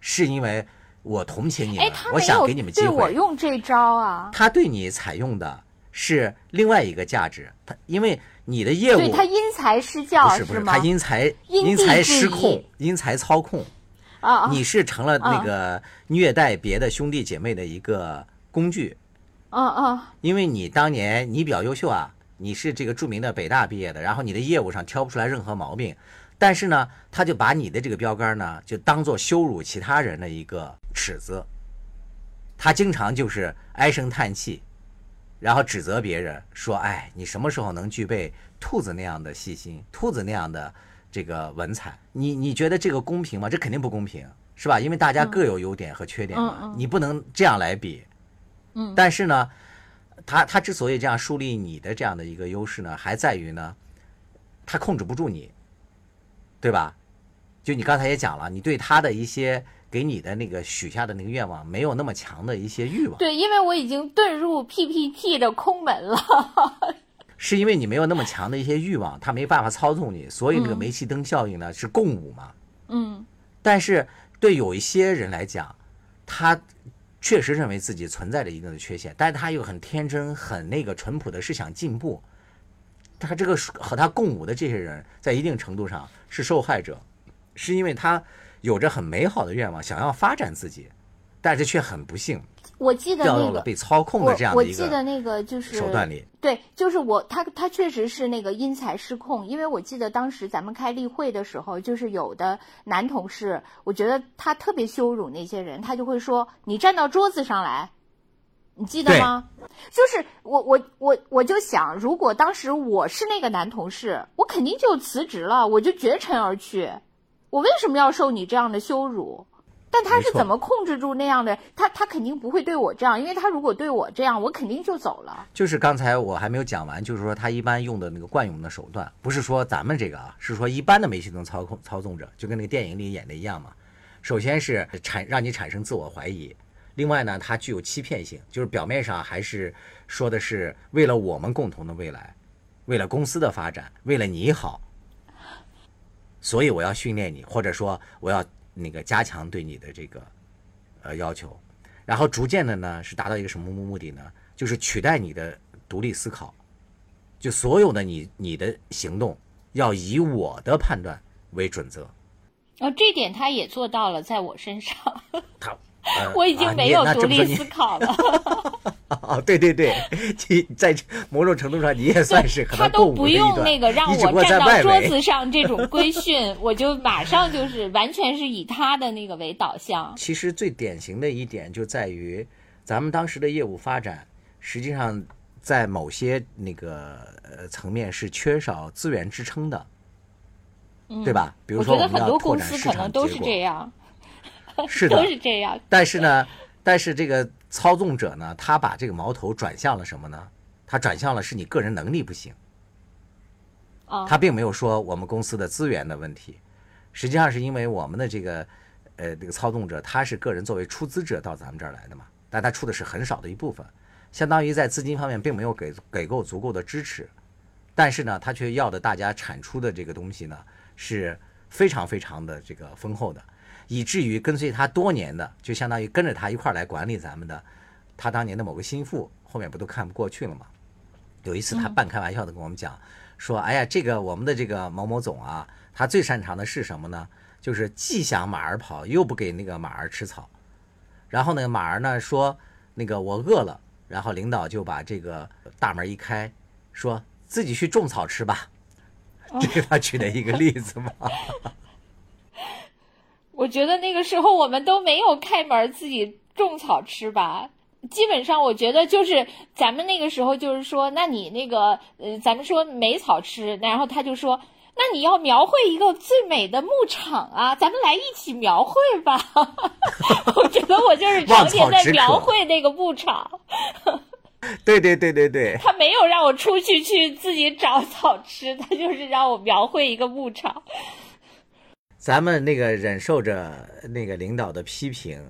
是因为我同情你哎，们，我想给你们机对我会。用这招啊？他对你采用的是另外一个价值，他因为你的业务对他因材施教不是不是，吗？他因材因因材制宜失控，因材操控，啊啊你是成了那个虐待别的兄弟姐妹的一个工具，嗯嗯因为你当年你比较优秀啊，你是这个著名的北大毕业的，然后你的业务上挑不出来任何毛病，但是呢，他就把你的这个标杆呢，就当做羞辱其他人的一个尺子，他经常就是唉声叹气，然后指责别人说：“哎，你什么时候能具备兔子那样的细心，兔子那样的这个文采？你你觉得这个公平吗？这肯定不公平，是吧？因为大家各有优点和缺点嘛，你不能这样来比。嗯但是呢，他他之所以这样树立你的这样的一个优势呢，还在于呢，他控制不住你，对吧？就你刚才也讲了，你对他的一些给你的那个许下的那个愿望，没有那么强的一些欲望，对，因为我已经遁入 PPT 的空门了。是因为你没有那么强的一些欲望，他没办法操纵你，所以那个嗯煤气灯效应呢是共舞嘛。嗯但是对有一些人来讲，他确实认为自己存在着一定的缺陷，但是他又很天真、很那个淳朴的是想进步。他这个和他共舞的这些人，在一定程度上是受害者，是因为他有着很美好的愿望，想要发展自己，但是却很不幸我记得那个被操控我的这样我的一个记得那个就是手段里。对，就是我，他他确实是那个因材失控，因为我记得当时咱们开例会的时候，就是有的男同事，我觉得他特别羞辱那些人，他就会说：“你站到桌子上来。”你记得吗？就是我我我我就想，如果当时我是那个男同事，我肯定就辞职了，我就绝尘而去。我为什么要受你这样的羞辱？但他是怎么控制住那样的？他他肯定不会对我这样，因为他如果对我这样，我肯定就走了。就是刚才我还没有讲完，就是说他一般用的那个惯用的手段，不是说咱们这个啊，是说一般的煤气灯操控操纵者，就跟那个电影里演的一样嘛。首先是产让你产生自我怀疑，另外呢，它具有欺骗性，就是表面上还是说的是为了我们共同的未来，为了公司的发展，为了你好，所以我要训练你，或者说我要那个加强对你的这个呃要求，然后逐渐的呢是达到一个什么目的呢？就是取代你的独立思考，就所有的你你的行动要以我的判断为准则。哦，这点他也做到了，在我身上，他，呃我已经没有独立思考。考了。哦，对对对，其在某种程度上你也算是和他共舞都不用那个让我站到桌子上这种 规训，我就马上就是完全是以他的那个为导向。其实最典型的一点就在于，咱们当时的业务发展，实际上在某些那个呃层面是缺少资源支撑的，对吧？比如嗯我觉得很多公司可能都是这样。是的。都是这样。但是呢，但是这个操纵者呢，他把这个矛头转向了什么呢？他转向了是你个人能力不行，啊，他并没有说我们公司的资源的问题，实际上是因为我们的这个呃这个操纵者他是个人作为出资者到咱们这儿来的嘛，但他出的是很少的一部分，相当于在资金方面并没有给给够足够的支持，但是呢，他却要的大家产出的这个东西呢是非常非常的这个丰厚的，以至于跟随他多年的，就相当于跟着他一块儿来管理咱们的，他当年的某个心腹，后面不都看不过去了吗？有一次他半开玩笑的跟我们讲，说：“哎呀，这个我们的这个某某总啊，他最擅长的是什么呢？就是既想马儿跑，又不给那个马儿吃草。然后呢，马儿呢说那个我饿了，然后领导就把这个大门一开，说自己去种草吃吧。这是他举的一个例子嘛。我觉得那个时候我们都没有开门自己种草吃吧。基本上，我觉得就是咱们那个时候就是说，那你那个呃，咱们说没草吃，然后他就说，那你要描绘一个最美的牧场啊，咱们来一起描绘吧。我觉得我就是常年在描绘那个牧场。对对对对对，他没有让我出去去自己找草吃，他就是让我描绘一个牧场。咱们那个忍受着那个领导的批评。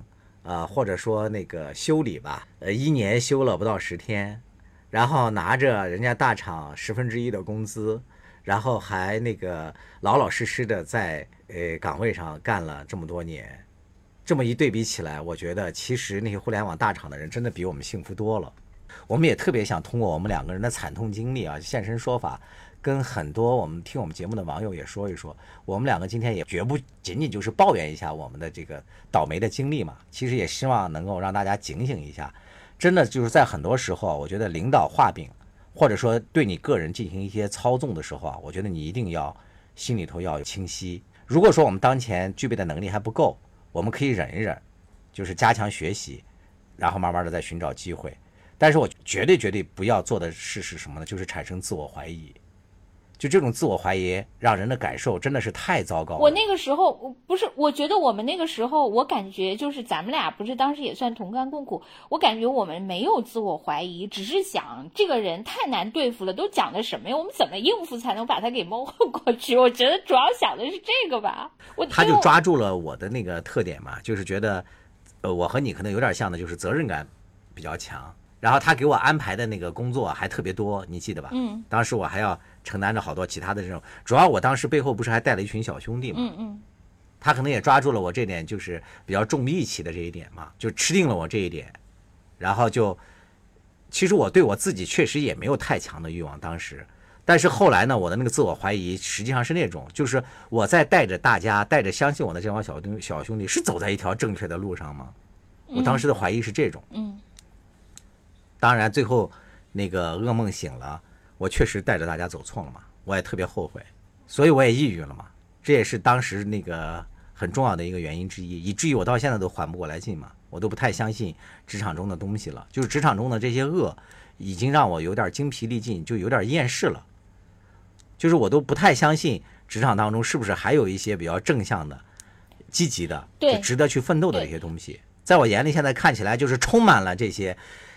啊，或者说那个修理吧，呃，一年修了不到十天，然后拿着人家大厂十分之一的工资，然后还那个老老实实的在呃岗位上干了这么多年，这么一对比起来，我觉得其实那些互联网大厂的人真的比我们幸福多了。我们也特别想通过我们两个人的惨痛经历啊，现身说法。跟很多我们听我们节目的网友也说一说，我们两个今天也绝不仅仅就是抱怨一下我们的这个倒霉的经历嘛，其实也希望能够让大家警醒一下。真的就是在很多时候，我觉得领导画饼，或者说对你个人进行一些操纵的时候啊，我觉得你一定要心里头要清晰。如果说我们当前具备的能力还不够，我们可以忍一忍，就是加强学习，然后慢慢的再寻找机会。但是我绝对绝对不要做的事是什么呢？就是产生自我怀疑。就这种自我怀疑，让人的感受真的是太糟糕了。我那个时候不是，我觉得我们那个时候，我感觉就是咱们俩不是当时也算同甘共苦。我感觉我们没有自我怀疑，只是想这个人太难对付了，都讲的什么呀？我们怎么应付才能把他给蒙混过去？我觉得主要想的是这个吧。我他就抓住了我的那个特点嘛，就是觉得，呃，我和你可能有点像的，就是责任感比较强。然后他给我安排的那个工作还特别多，你记得吧？嗯。当时我还要。承担着好多其他的这种，主要我当时背后不是还带了一群小兄弟嘛，嗯嗯，他可能也抓住了我这点，就是比较重义气的这一点嘛，就吃定了我这一点，然后就，其实我对我自己确实也没有太强的欲望，当时，但是后来呢，我的那个自我怀疑实际上是那种，就是我在带着大家，带着相信我的这帮小兄小兄弟是走在一条正确的路上吗？我当时的怀疑是这种，嗯，当然最后那个噩梦醒了。我确实带着大家走错了嘛，我也特别后悔，所以我也抑郁了嘛。这也是当时那个很重要的一个原因之一，以至于我到现在都缓不过来劲嘛，我都不太相信职场中的东西了。就是职场中的这些恶，已经让我有点精疲力尽，就有点厌世了。就是我都不太相信职场当中是不是还有一些比较正向的、积极的、值得去奋斗的一些东西。在我眼里，现在看起来就是充满了这些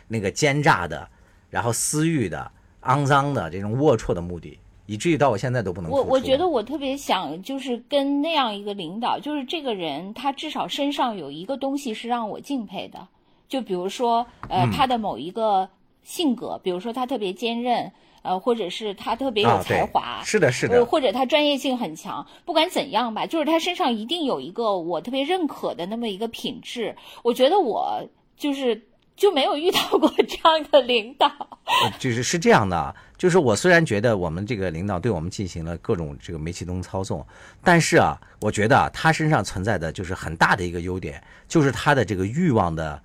那个奸诈的，然后私欲的。肮脏的这种龌龊的目的，以至于到我现在都不能。我我觉得我特别想，就是跟那样一个领导，就是这个人，他至少身上有一个东西是让我敬佩的。就比如说，呃，他的某一个性格，比如说他特别坚韧，呃，或者是他特别有才华，是的，是的，或者他专业性很强。不管怎样吧，就是他身上一定有一个我特别认可的那么一个品质。我觉得我就是。就没有遇到过这样的领导，就是是这样的，就是我虽然觉得我们这个领导对我们进行了各种这个煤气灯操纵，但是啊，我觉得啊，他身上存在的就是很大的一个优点，就是他的这个欲望的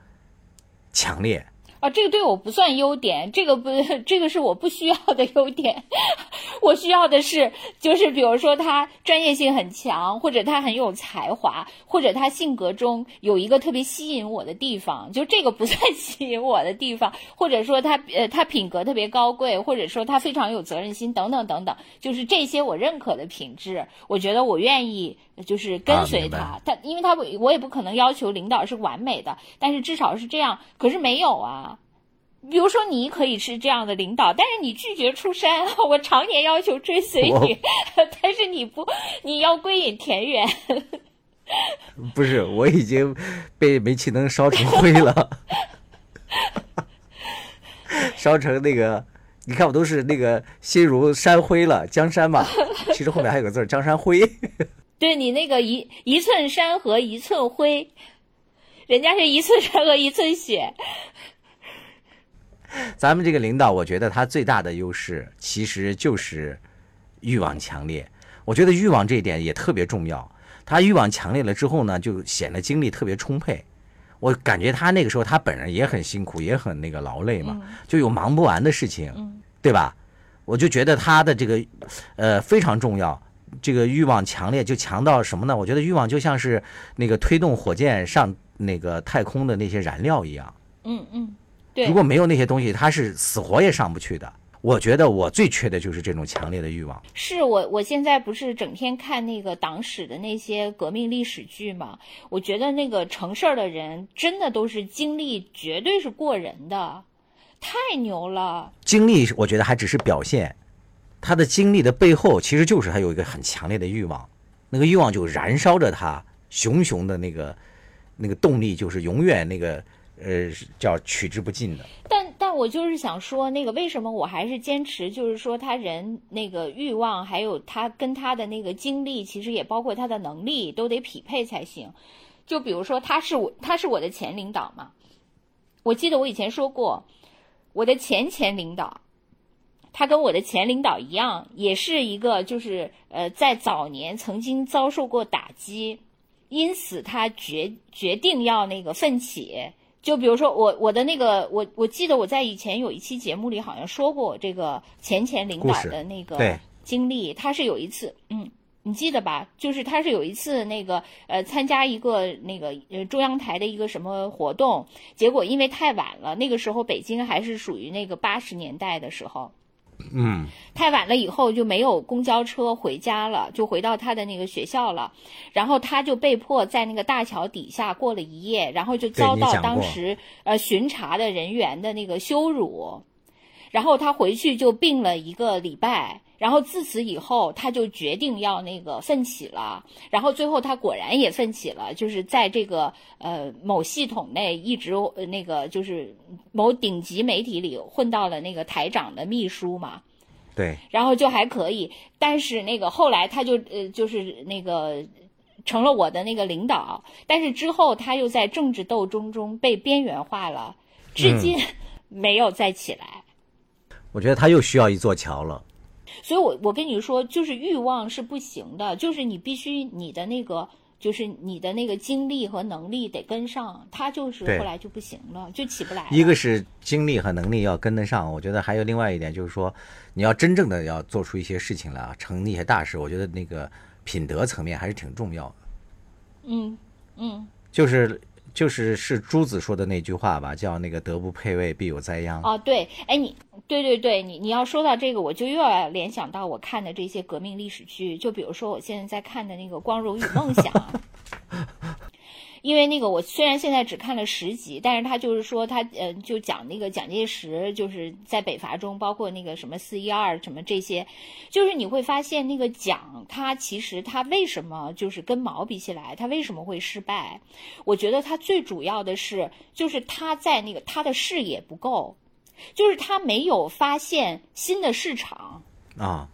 强烈。啊，这个对我不算优点，这个不，这个是我不需要的优点。我需要的是，就是比如说他专业性很强，或者他很有才华，或者他性格中有一个特别吸引我的地方，就这个不算 吸引我的地方，或者说他呃他品格特别高贵，或者说他非常有责任心等等等等，就是这些我认可的品质，我觉得我愿意就是跟随啊他，他因为他我我也不可能要求领导是完美的，但是至少是这样。可是没有啊，比如说你可以是这样的领导，但是你拒绝出山，我常年要求追随你，但是你不，你要归隐田园。不是，我已经被煤气灯烧成灰了，烧成那个，你看我都是那个心如山灰了，江山嘛。其实后面还有个字儿江山灰。对你那个一一寸山河一寸灰，人家是一寸山河一寸血。咱们这个领导，我觉得他最大的优势其实就是欲望强烈。我觉得欲望这一点也特别重要。他欲望强烈了之后呢，就显得精力特别充沛。我感觉他那个时候他本人也很辛苦，也很那个劳累嘛，就有忙不完的事情，对吧？我就觉得他的这个呃非常重要。这个欲望强烈，就强到什么呢？我觉得欲望就像是那个推动火箭上那个太空的那些燃料一样。嗯嗯，对如。果没有那些东西，他是死活也上不去的。我觉得我最缺的就是这种强烈的欲望。是我，我现在不是整天看那个党史的那些革命历史剧嘛？我觉得那个成事儿的人真的都是经历绝对是过人的，太牛了。经历，我觉得还只是表现，他的经历的背后，其实就是他有一个很强烈的欲望，那个欲望就燃烧着他，熊熊的那个那个动力，就是永远那个呃叫取之不尽的。但但我就是想说，那个为什么我还是坚持，就是说他人那个欲望，还有他跟他的那个经历，其实也包括他的能力，都得匹配才行。就比如说，他是我，他是我的前领导嘛。我记得我以前说过，我的前前领导，他跟我的前领导一样，也是一个就是呃，在早年曾经遭受过打击，因此他决决定要那个奋起。就比如说我我的那个我我记得我在以前有一期节目里好像说过我这个前前领导的那个经历，他是有一次嗯。你记得吧？就是他是有一次那个呃参加一个那个呃中央台的一个什么活动，结果因为太晚了，那个时候北京还是属于那个八十年代的时候，嗯，太晚了以后就没有公交车回家了，就回到他的那个学校了，然后他就被迫在那个大桥底下过了一夜，然后就遭到当时呃巡查的人员的那个羞辱，然后他回去就病了一个礼拜。然后自此以后，他就决定要那个奋起了。然后最后他果然也奋起了，就是在这个呃某系统内一直呃那个就是某顶级媒体里混到了那个台长的秘书嘛。对，然后就还可以，但是那个后来他就呃就是那个成了我的那个领导，但是之后他又在政治斗争中被边缘化了，至今没有再起来。我觉得他又需要一座桥了。所以我我跟你说，就是欲望是不行的，就是你必须你的那个。就是你的那个精力和能力得跟上，他就是后来就不行了，就起不来了。一个是精力和能力要跟得上，我觉得还有另外一点就是说，你要真正的要做出一些事情来啊，成一些大事，我觉得那个品德层面还是挺重要的。嗯嗯就是就是是朱子说的那句话吧，叫那个德不配位，必有灾殃。哦对，哎你对对对，你你要说到这个，我就又要联想到我看的这些革命历史剧，就比如说我现在在看的那个《光荣与梦想》。因为那个我虽然现在只看了十集，但是他就是说他呃就讲那个蒋介石就是在北伐中，包括那个什么四一二什么这些，就是你会发现那个蒋他其实他为什么就是跟毛比起来，他为什么会失败？我觉得他最主要的是就是他在那个他的视野不够，就是他没有发现新的市场。啊，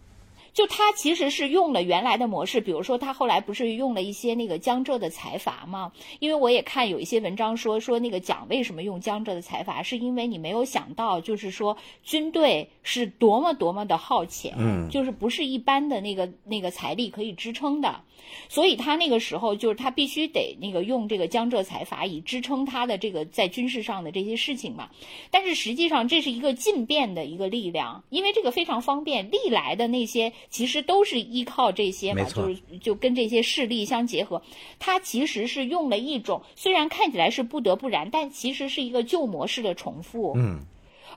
就他其实是用了原来的模式，比如说他后来不是用了一些那个江浙的财阀吗？因为我也看有一些文章说说那个蒋为什么用江浙的财阀，是因为你没有想到，就是说军队是多么多么的耗钱，嗯就是不是一般的那个那个财力可以支撑的，所以他那个时候就是他必须得那个用这个江浙财阀以支撑他的这个在军事上的这些事情嘛。但是实际上这是一个进变的一个力量，因为这个非常方便，历来的那些其实都是依靠这些嘛，就是就跟这些势力相结合。他其实是用了一种虽然看起来是不得不然，但其实是一个旧模式的重复。嗯，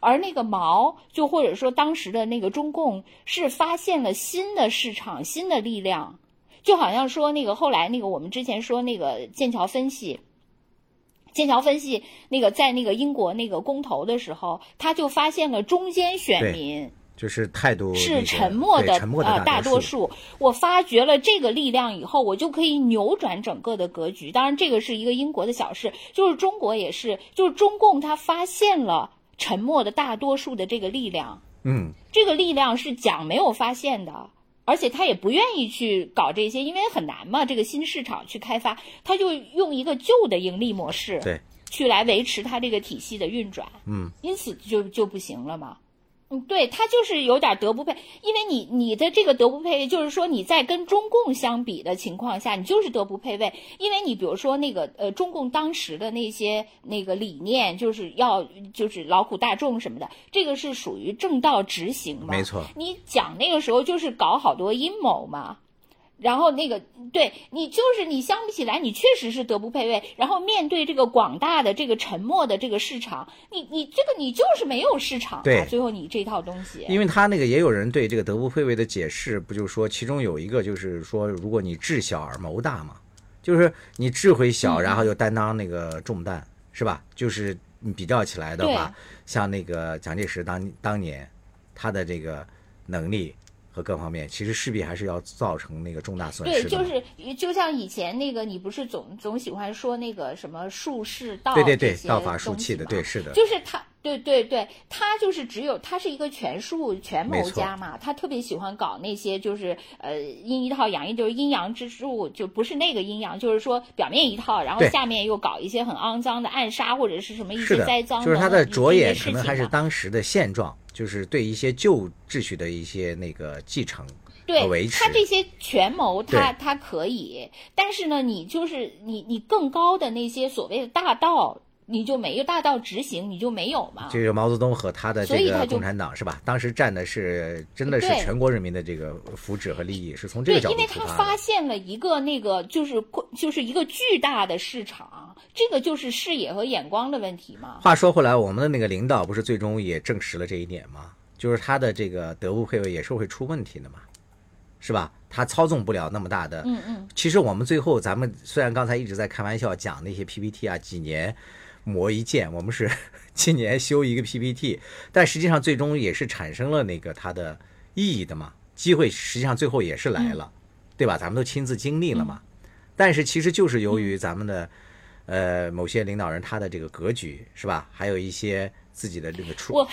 而那个毛，就或者说当时的那个中共是发现了新的市场、新的力量。就好像说那个后来那个我们之前说那个剑桥分析。剑桥分析那个在那个英国那个公投的时候，他就发现了中间选民就是态度那是沉默的沉默的呃大多多数。我发掘了这个力量以后，我就可以扭转整个的格局。当然，这个是一个英国的小事，就是中国也是，就是中共他发现了沉默的大多数的这个力量，嗯，这个力量是蒋没有发现的。而且他也不愿意去搞这些，因为很难嘛，这个新市场去开发，他就用一个旧的盈利模式，对，去来维持他这个体系的运转，嗯，因此就就不行了嘛。嗯，对，他就是有点德不配，因为你你的这个德不配位，就是说你在跟中共相比的情况下，你就是德不配位，因为你比如说那个呃，中共当时的那些那个理念，就是要就是劳苦大众什么的，这个是属于正道执行嘛，没错你讲那个时候就是搞好多阴谋嘛。然后那个，对你就是你相比起来，你确实是德不配位。然后面对这个广大的这个沉默的这个市场，你你这个你就是没有市场、啊。对最后你这套东西，因为他那个也有人对这个德不配位的解释，不就是说其中有一个就是说，如果你智小而谋大嘛，就是你智慧小，嗯然后又担当那个重担，是吧？就是你比较起来的话，像那个蒋介石当当年他的这个能力和各方面，其实势必还是要造成那个重大损，失的。就是就像以前那个，你不是总总喜欢说那个什么术士道对对对道法术器的，对是的，就是他，对对对，他就是只有他是一个权术权谋家嘛，他特别喜欢搞那些就是呃阴一套阳一，就是阴阳之术，就不是那个阴阳，就是说表面一套，然后下面又搞一些很肮脏的暗杀或者是什么一些栽赃，就是他的着眼可可能还是当时的现状，就是对一些旧秩序的一些那个继承。对和维持他这些权谋他，对他可以，但是呢，你就是你你更高的那些所谓的大道，你就没有大道执行，你就没有嘛。这个毛泽东和他的这个共产党是吧？当时站的是真的是全国人民的这个福祉和利益，是从这个，角度因为他发。现了一个那个就是就是一个巨大的市场，这个就是视野和眼光的问题嘛。话说回来，我们的那个领导不是最终也证实了这一点吗？就是他的这个德不配位也是会出问题的嘛，是吧？他操纵不了那么大的。嗯嗯，其实我们最后，咱们虽然刚才一直在开玩笑讲那些 PPT 啊，几年磨一剑，我们是 今年修一个 PPT，但实际上最终也是产生了那个它的意义的嘛，机会实际上最后也是来了，对吧？咱们都亲自经历了嘛。但是其实就是由于咱们的呃某些领导人他的这个格局是吧，还有一些自己的这个出我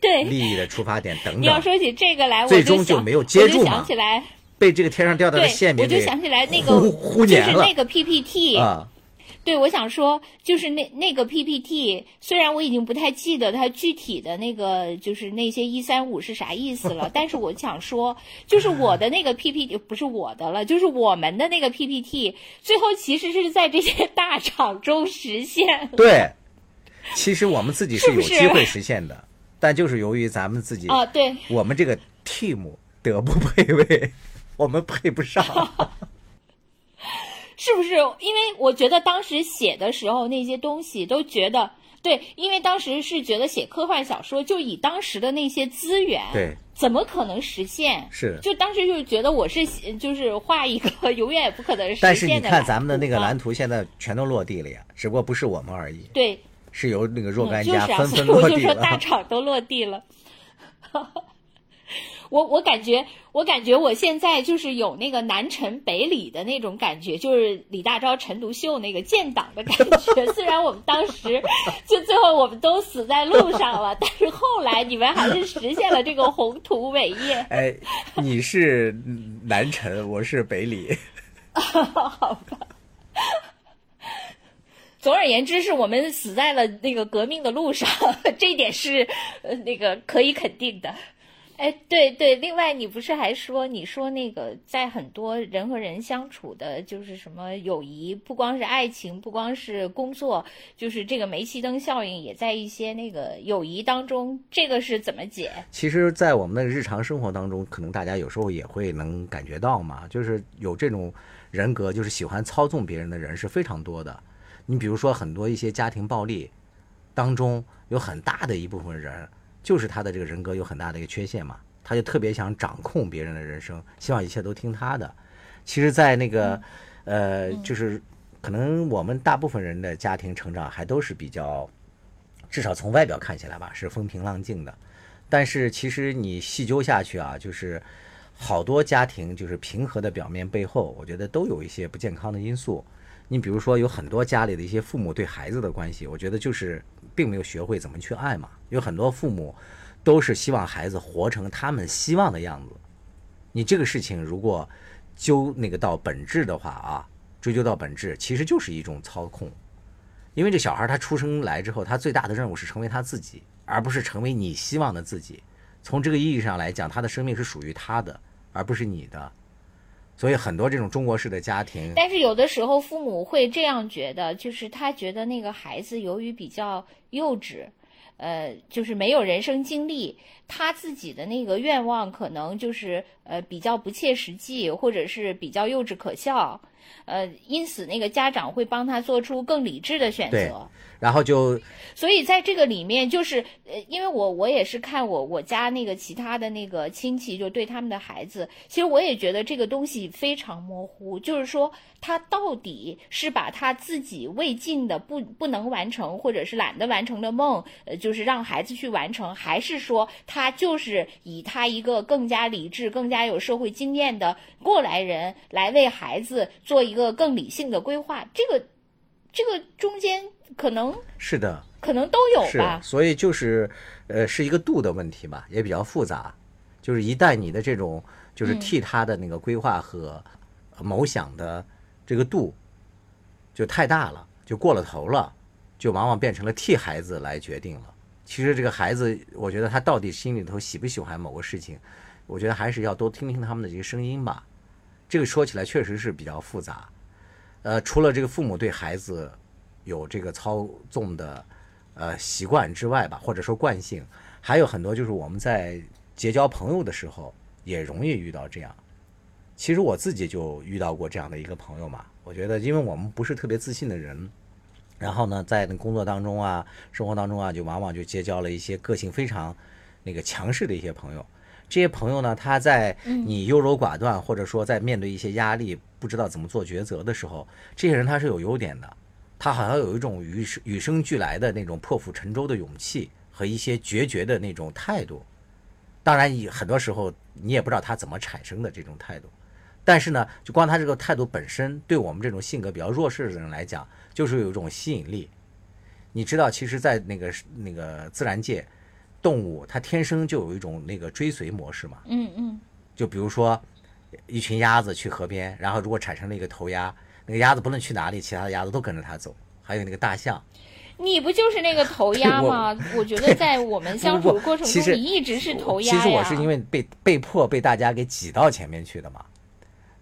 对。利益的出发点等等，你要说起这个来，我最终就没有接住嘛。想起来，被这个天上掉下的馅，饼就想起来那个糊糊就粘了。是那个 PPT 啊。对，我想说，就是那那个 PPT，虽然我已经不太记得它具体的那个就是那些一三五是啥意思了，但是我想说，就是我的那个 PPT 不是我的了，就是我们的那个 PPT，最后其实是在这些大厂中实现。对，其实我们自己是有机会实现的，但就是由于咱们自己，啊，对，我们这个 team 德不配位，我们配不上。是不是？因为我觉得当时写的时候那些东西都觉得对，因为当时是觉得写科幻小说就以当时的那些资源，对，怎么可能实现？是就当时就是觉得我是写就是画一个 永远也不可能实但是你现的看咱们的那个蓝蓝图现在全都落地了呀，只不过不是我们而已，对，是由那个若干家纷纷落地就说大。厂都落地了。我我感觉，我感觉我现在就是有那个南陈北李的那种感觉，就是李大钊、陈独秀那个建党的感觉。虽然我们当时就最后我们都死在路上了，但是后来你们还是实现了这个宏图伟业。哎，你是南陈，我是北李。好吧总而言之，是我们死在了那个革命的路上，这一点是呃那个可以肯定的。哎，对对，另外你不是还说，你说那个在很多人和人相处的，就是什么友谊，不光是爱情，不光是工作，就是这个煤气灯效应也在一些那个友谊当中，这个是怎么解？其实，在我们的日常生活当中，可能大家有时候也会能感觉到嘛，就是有这种人格，就是喜欢操纵别人的人是非常多的。你比如说，很多一些家庭暴力当中，有很大的一部分人，就是他的这个人格有很大的一个缺陷嘛，他就特别想掌控别人的人生，希望一切都听他的。其实，在那个呃，就是可能我们大部分人的家庭成长还都是比较，至少从外表看起来吧，是风平浪静的。但是其实你细究下去啊，就是好多家庭就是平和的表面背后，我觉得都有一些不健康的因素。你比如说，有很多家里的一些父母对孩子的关系，我觉得就是并没有学会怎么去爱嘛。有很多父母都是希望孩子活成他们希望的样子。你这个事情如果究那个到本质的话啊，追究到本质，其实就是一种操控。因为这小孩他出生来之后，他最大的任务是成为他自己，而不是成为你希望的自己。从这个意义上来讲，他的生命是属于他的，而不是你的。所以很多这种中国式的家庭，但是有的时候父母会这样觉得，就是他觉得那个孩子由于比较幼稚，呃，就是没有人生经历，他自己的那个愿望可能就是呃比较不切实际，或者是比较幼稚可笑，呃，因此那个家长会帮他做出更理智的选择。然后就所以在这个里面，就是呃，因为我我也是看我我家那个其他的那个亲戚，就对他们的孩子，其实我也觉得这个东西非常模糊，就是说他到底是把他自己未尽的不不能完成，或者是懒得完成的梦，呃，就是让孩子去完成，还是说他就是以他一个更加理智、更加有社会经验的过来人来为孩子做一个更理性的规划？这个这个中间可能是的，可能都有吧，。所以就是呃是一个度的问题吧，也比较复杂。就是一旦你的这种就是替他的那个规划和谋想的这个度就太大了，就过了头了，就往往变成了替孩子来决定了。其实这个孩子，我觉得他到底心里头喜不喜欢某个事情，我觉得还是要多听听他们的这个声音吧。这个说起来确实是比较复杂。呃，除了这个父母对孩子有这个操纵的呃习惯之外吧，或者说惯性，还有很多就是我们在结交朋友的时候也容易遇到这样。其实我自己就遇到过这样的一个朋友嘛，我觉得因为我们不是特别自信的人，然后呢，在那工作当中啊、生活当中啊，就往往就结交了一些个性非常那个强势的一些朋友。这些朋友呢，他在你优柔寡断，或者说在面对一些压力不知道怎么做抉择的时候，这些人他是有优点的，他好像有一种与生与生俱来的那种破釜沉舟的勇气和一些决绝的那种态度。当然，也很多时候你也不知道他怎么产生的这种态度，但是呢，就光他这个态度本身，对我们这种性格比较弱势的人来讲，就是有一种吸引力。你知道，其实，在那个那个自然界，动物它天生就有一种那个追随模式嘛。嗯嗯，就比如说，一群鸭子去河边，然后如果产生了一个头鸭，那个鸭子不论去哪里，其他的鸭子都跟着它走。还有那个大象，你不就是那个头鸭吗？我觉得在我们相处的过程中，你一直是头鸭其。实我是因为被被迫被大家给挤到前面去的嘛。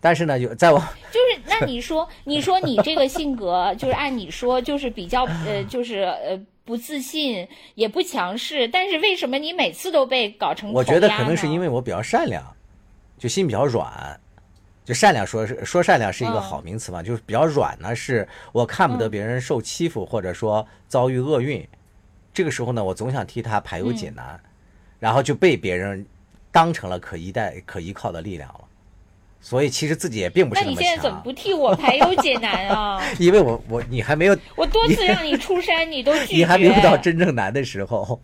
但是呢，有在我 就是那你说，你说你这个性格，就是按你说，就是比较呃，就是呃不自信，也不强势，但是为什么你每次都被搞成我觉得可能是因为我比较善良，就心比较软。就善良说是说善良是一个嗯好名词嘛，就是比较软呢，是我看不得别人受欺负，或者说遭遇厄运，这个时候呢，我总想替他排忧解难，然后就被别人当成了可依赖、可依靠的力量了。所以其实自己也并不是么那你现在怎么不，替我排忧解难啊？因为我我你还没有 我多次让你出山，你都拒绝。你还没有到真正难的时候，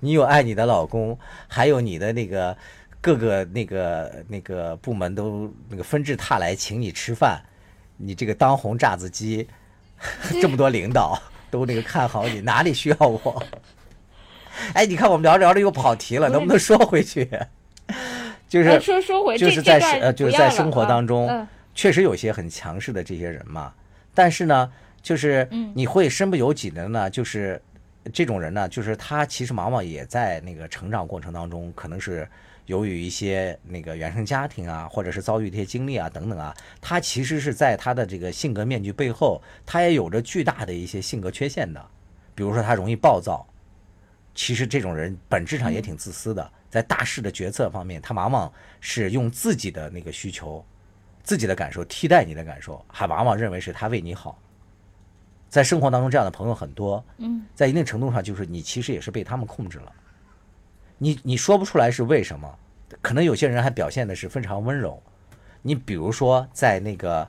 你有爱你的老公，还有你的那个各个那个那个部门都那个纷至沓来请你吃饭，你这个当红炸子鸡，这么多领导都那个看好你，哪里需要我？哎，你看我们聊着聊着又跑题了，能不能说回去？就是呃说说回就是在呃就是在生活啊当中，嗯。确实有些很强势的这些人嘛，但是呢，就是嗯。你会身不由己的呢，就是这种人呢，就是他其实往往也在那个成长过程当中，可能是由于一些那个原生家庭啊，或者是遭遇一些经历啊等等啊，他其实是在他的这个性格面具背后，他也有着巨大的一些性格缺陷的，比如说他容易暴躁，其实这种人本质上也挺自私的，在大事的决策方面，他往往是用自己的那个需求、自己的感受替代你的感受，还往往认为是他为你好。在生活当中，这样的朋友很多，嗯，在一定程度上，就是你其实也是被他们控制了。你你说不出来是为什么，可能有些人还表现的是非常温柔，你比如说在那个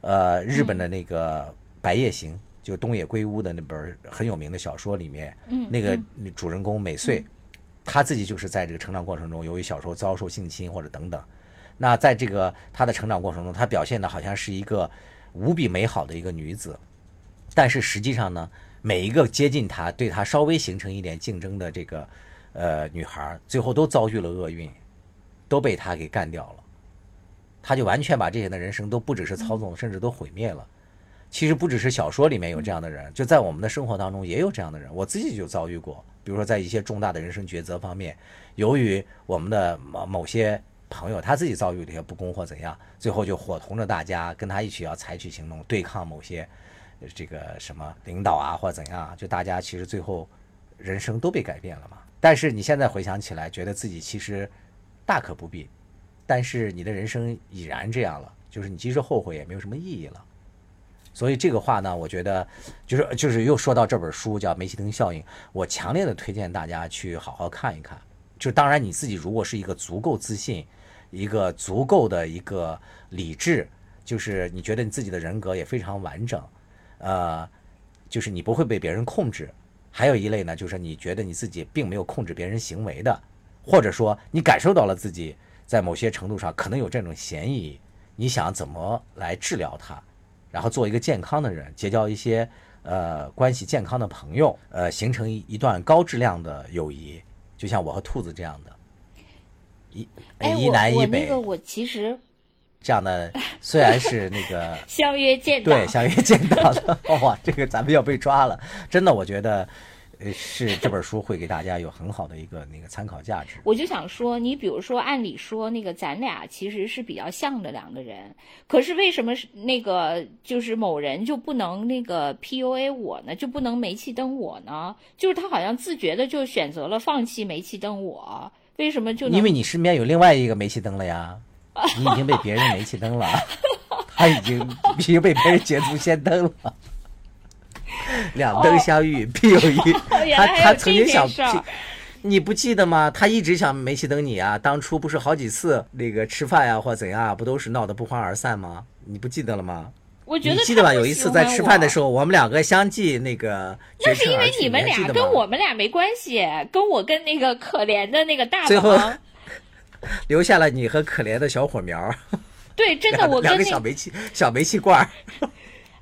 呃日本的那个《白夜行》，就东野圭吾的那本很有名的小说里面，嗯那个嗯主人公美穗，她自己就是在这个成长过程中，由于小时候遭受性侵或者等等，那在这个她的成长过程中，她表现的好像是一个无比美好的一个女子，但是实际上呢，每一个接近她、对她稍微形成一点竞争的这个呃女孩，最后都遭遇了厄运，都被她给干掉了。她就完全把这些的人生都不只是操纵，甚至都毁灭了。其实不只是小说里面有这样的人，就在我们的生活当中也有这样的人。我自己就遭遇过，比如说在一些重大的人生抉择方面，由于我们的某某些朋友他自己遭遇了一些不公或怎样，最后就伙同着大家跟他一起要采取行动，对抗某些这个什么领导啊或怎样，就大家其实最后人生都被改变了嘛。但是你现在回想起来，觉得自己其实大可不必，但是你的人生已然这样了，就是你即使后悔也没有什么意义了。所以这个话呢，我觉得就是就是又说到这本书叫《煤气灯效应》，我强烈的推荐大家去好好看一看。就当然你自己如果是一个足够自信，一个足够的一个理智，就是你觉得你自己的人格也非常完整，呃，就是你不会被别人控制。还有一类呢，就是你觉得你自己并没有控制别人行为的，或者说你感受到了自己在某些程度上可能有这种嫌疑，你想怎么来治疗它？然后做一个健康的人，结交一些呃关系健康的朋友，呃，形成一一段高质量的友谊，就像我和兔子这样的，一哎，一我我那南一北个我其实这样的，虽然是那个 相约见到，对相约见到的，哇，这个咱们要被抓了，真的，我觉得呃是这本书会给大家有很好的一个那个参考价值。我就想说，你比如说，按理说那个咱俩其实是比较像的两个人，可是为什么是那个就是某人就不能那个 PUA 我呢？就不能煤气灯我呢？就是他好像自觉的就选择了放弃煤气灯我，为什么就因为你身边有另外一个煤气灯了呀，你已经被别人煤气灯了，他已经已经被别人捷足先登了。两灯相遇必有一，原他他曾经想你不记得吗？他一直想煤气灯你啊，当初不是好几次那个吃饭呀或怎样啊，不都是闹得不欢而散吗？你不记得了吗？我觉得你记得吧？有一次在吃饭的时候。我们两个相继那个那是因为你们俩跟我们俩没关系，跟我跟那个可怜的那个大最后，留下了你和可怜的小火苗，对，真的两两个我跟那小煤气小煤气罐儿。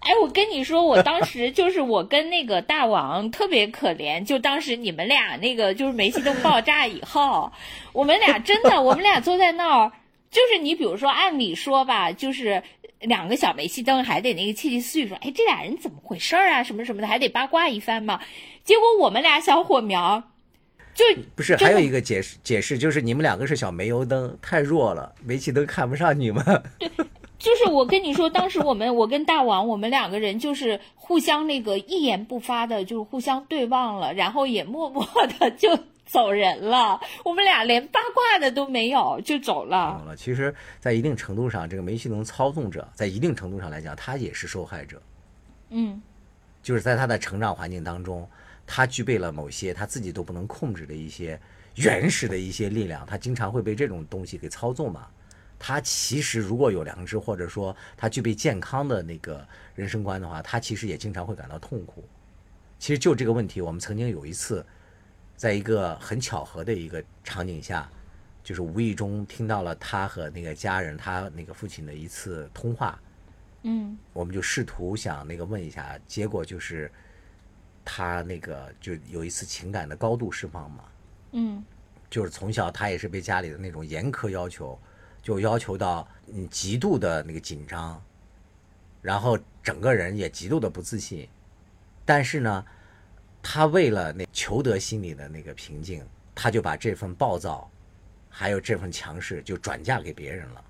哎，我跟你说，我当时就是我跟那个大王特别可怜，就当时你们俩那个就是煤气灯爆炸以后，我们俩真的，我们俩坐在那儿，就是你比如说，按理说吧，就是两个小煤气灯还得那个窃窃私语说，哎，这俩人怎么回事儿啊，什么什么的，还得八卦一番嘛。结果我们俩小火苗，就不是，还有一个解释解释就是你们两个是小煤油灯，太弱了，煤气灯看不上你们。就是我跟你说，当时我们我跟大王，我们两个人就是互相那个一言不发的，就是互相对望了，然后也默默的 就走人了。我们俩连八卦的都没有，就走了。懂了，其实，在一定程度上，这个煤气灯操纵者，在一定程度上来讲，他也是受害者。嗯就是在他的成长环境当中，他具备了某些他自己都不能控制的一些原始的一些力量，他经常会被这种东西给操纵嘛。他其实如果有良知，或者说他具备健康的那个人生观的话，他其实也经常会感到痛苦。其实就这个问题，我们曾经有一次，在一个很巧合的一个场景下，就是无意中听到了他和那个家人，他那个父亲的一次通话。嗯我们就试图想那个问一下，结果就是他那个就有一次情感的高度释放嘛，嗯就是从小他也是被家里的那种严苛要求，就要求到嗯极度的那个紧张，然后整个人也极度的不自信，但是呢，他为了那求得心里的那个平静，他就把这份暴躁，还有这份强势就转嫁给别人了，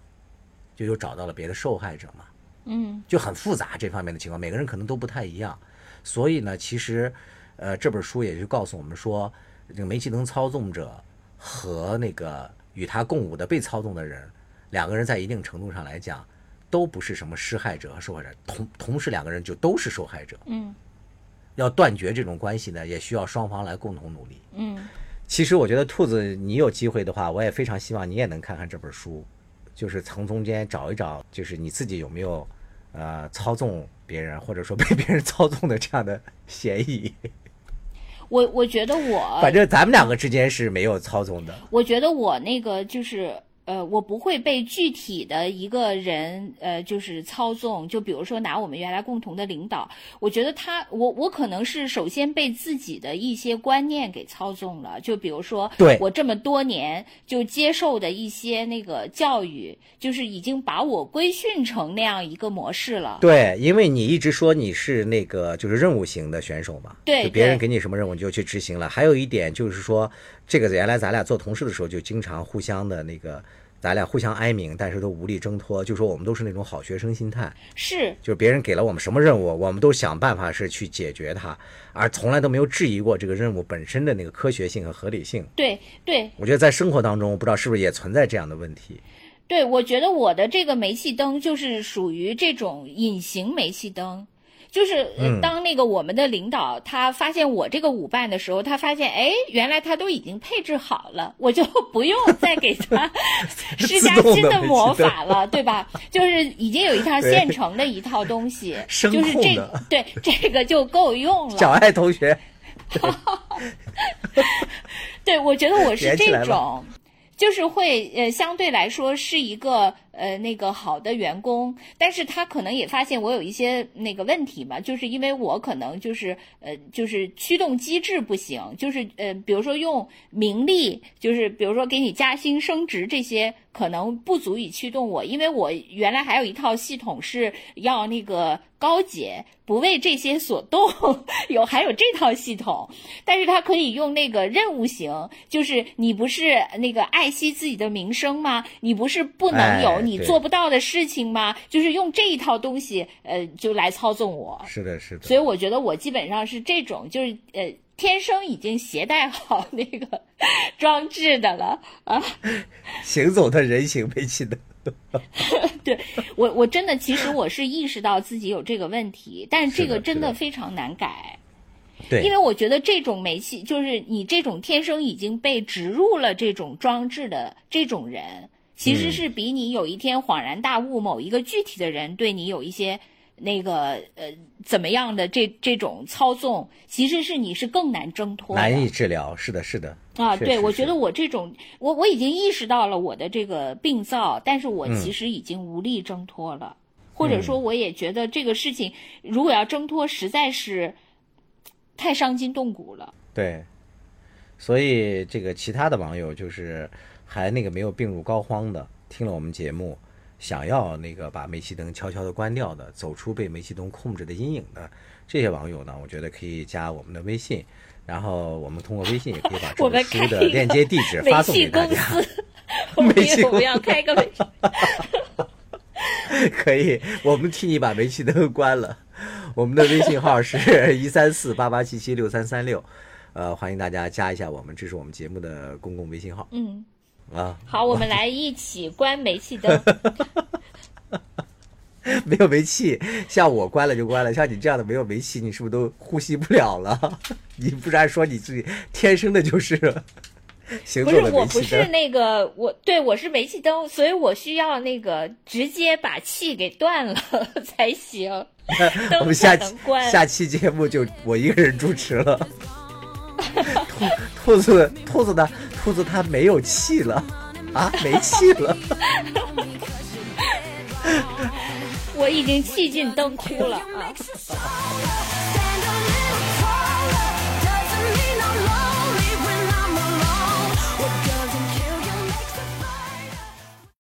就又找到了别的受害者嘛。嗯就很复杂这方面的情况，每个人可能都不太一样。所以呢，其实，呃，这本书也就告诉我们说，这个煤气灯操纵者和那个与他共舞的被操纵的人，两个人在一定程度上来讲，都不是什么施害者和受害者，同同时两个人就都是受害者。嗯要断绝这种关系呢，也需要双方来共同努力。嗯其实我觉得兔子，你有机会的话，我也非常希望你也能看看这本书，就是从中间找一找，就是你自己有没有呃操纵别人，或者说被别人操纵的这样的嫌疑。我我觉得我反正咱们两个之间是没有操纵的。我觉得我那个就是。呃，我不会被具体的一个人，呃，就是操纵。就比如说拿我们原来共同的领导，我觉得他，我我可能是首先被自己的一些观念给操纵了。就比如说，对我这么多年就接受的一些那个教育，就是已经把我规训成那样一个模式了。对，因为你一直说你是那个就是任务型的选手嘛，对就别人给你什么任务你就去执行了。还有一点就是说，这个原来咱俩做同事的时候就经常互相的那个，咱俩互相哀鸣，但是都无力挣脱，就说我们都是那种好学生心态，是，就是别人给了我们什么任务，我们都想办法是去解决它，而从来都没有质疑过这个任务本身的那个科学性和合理性。对对我觉得在生活当中，我不知道是不是也存在这样的问题。对，我觉得我的这个煤气灯就是属于这种隐形煤气灯。就是当那个我们的领导他发现我这个舞伴的时候，他发现哎，原来他都已经配置好了，我就不用再给他 施加新的魔法了，对吧？就是已经有一套现成的一套东西，声就是这对 这个就够用了。小爱同学，对，我觉得我是这种，就是会呃，相对来说是一个呃那个好的员工，但是他可能也发现我有一些那个问题嘛，就是因为我可能就是呃就是驱动机制不行，就是呃比如说用名利，就是比如说给你加薪升职这些。可能不足以驱动我，因为我原来还有一套系统是要那个高阶，不为这些所动，有还有这套系统，但是他可以用那个任务型，就是你不是那个爱惜自己的名声吗？你不是不能有你做不到的事情吗？就是用这一套东西，呃，就来操纵我。是的，是的。所以我觉得我基本上是这种，就是呃，天生已经携带好那个装置的了 啊。行走的人形煤气灯。对我，我真的其实我是意识到自己有这个问题，但是这个真的非常难改。对，因为我觉得这种煤气，就是你这种天生已经被植入了这种装置的这种人，其实嗯是比你有一天恍然大悟，某一个具体的人对你有一些那个呃怎么样的这这种操纵，其实是你是更难挣脱。难以治疗。是的，是的。啊，对，我觉得我这种，我我已经意识到了我的这个病灶，但是我嗯其实已经无力挣脱了，或者说，我也觉得这个事情如果要挣脱，实在是太伤筋动骨了。对，所以这个其他的网友就是还那个没有病入膏肓的，听了我们节目，想要那个把煤气灯悄悄的关掉的，走出被煤气灯控制的阴影的这些网友呢，我觉得可以加我们的微信，然后我们通过微信也可以把这本书的链接地址发送给大家。煤气公我们要开个煤，可以，我们替你把煤气灯 关了。我们的微信号是 一三四八八七七六三三六，呃，欢迎大家加一下我们，这是我们节目的公共微信号嗯，啊。好，我们来一起关煤气灯。没有煤气，像我关了就关了，像你这样的没有煤气，你是不是都呼吸不了了？你不是还说你自己天生的就是 行不是，走的煤我不是？那个，我对我是煤气灯，所以我需要那个直接把气给断了才行，我们下期。下期节目就我一个人主持了。兔兔子兔子呢？兔子它没有气了啊，没气了。我已经气尽灯枯了啊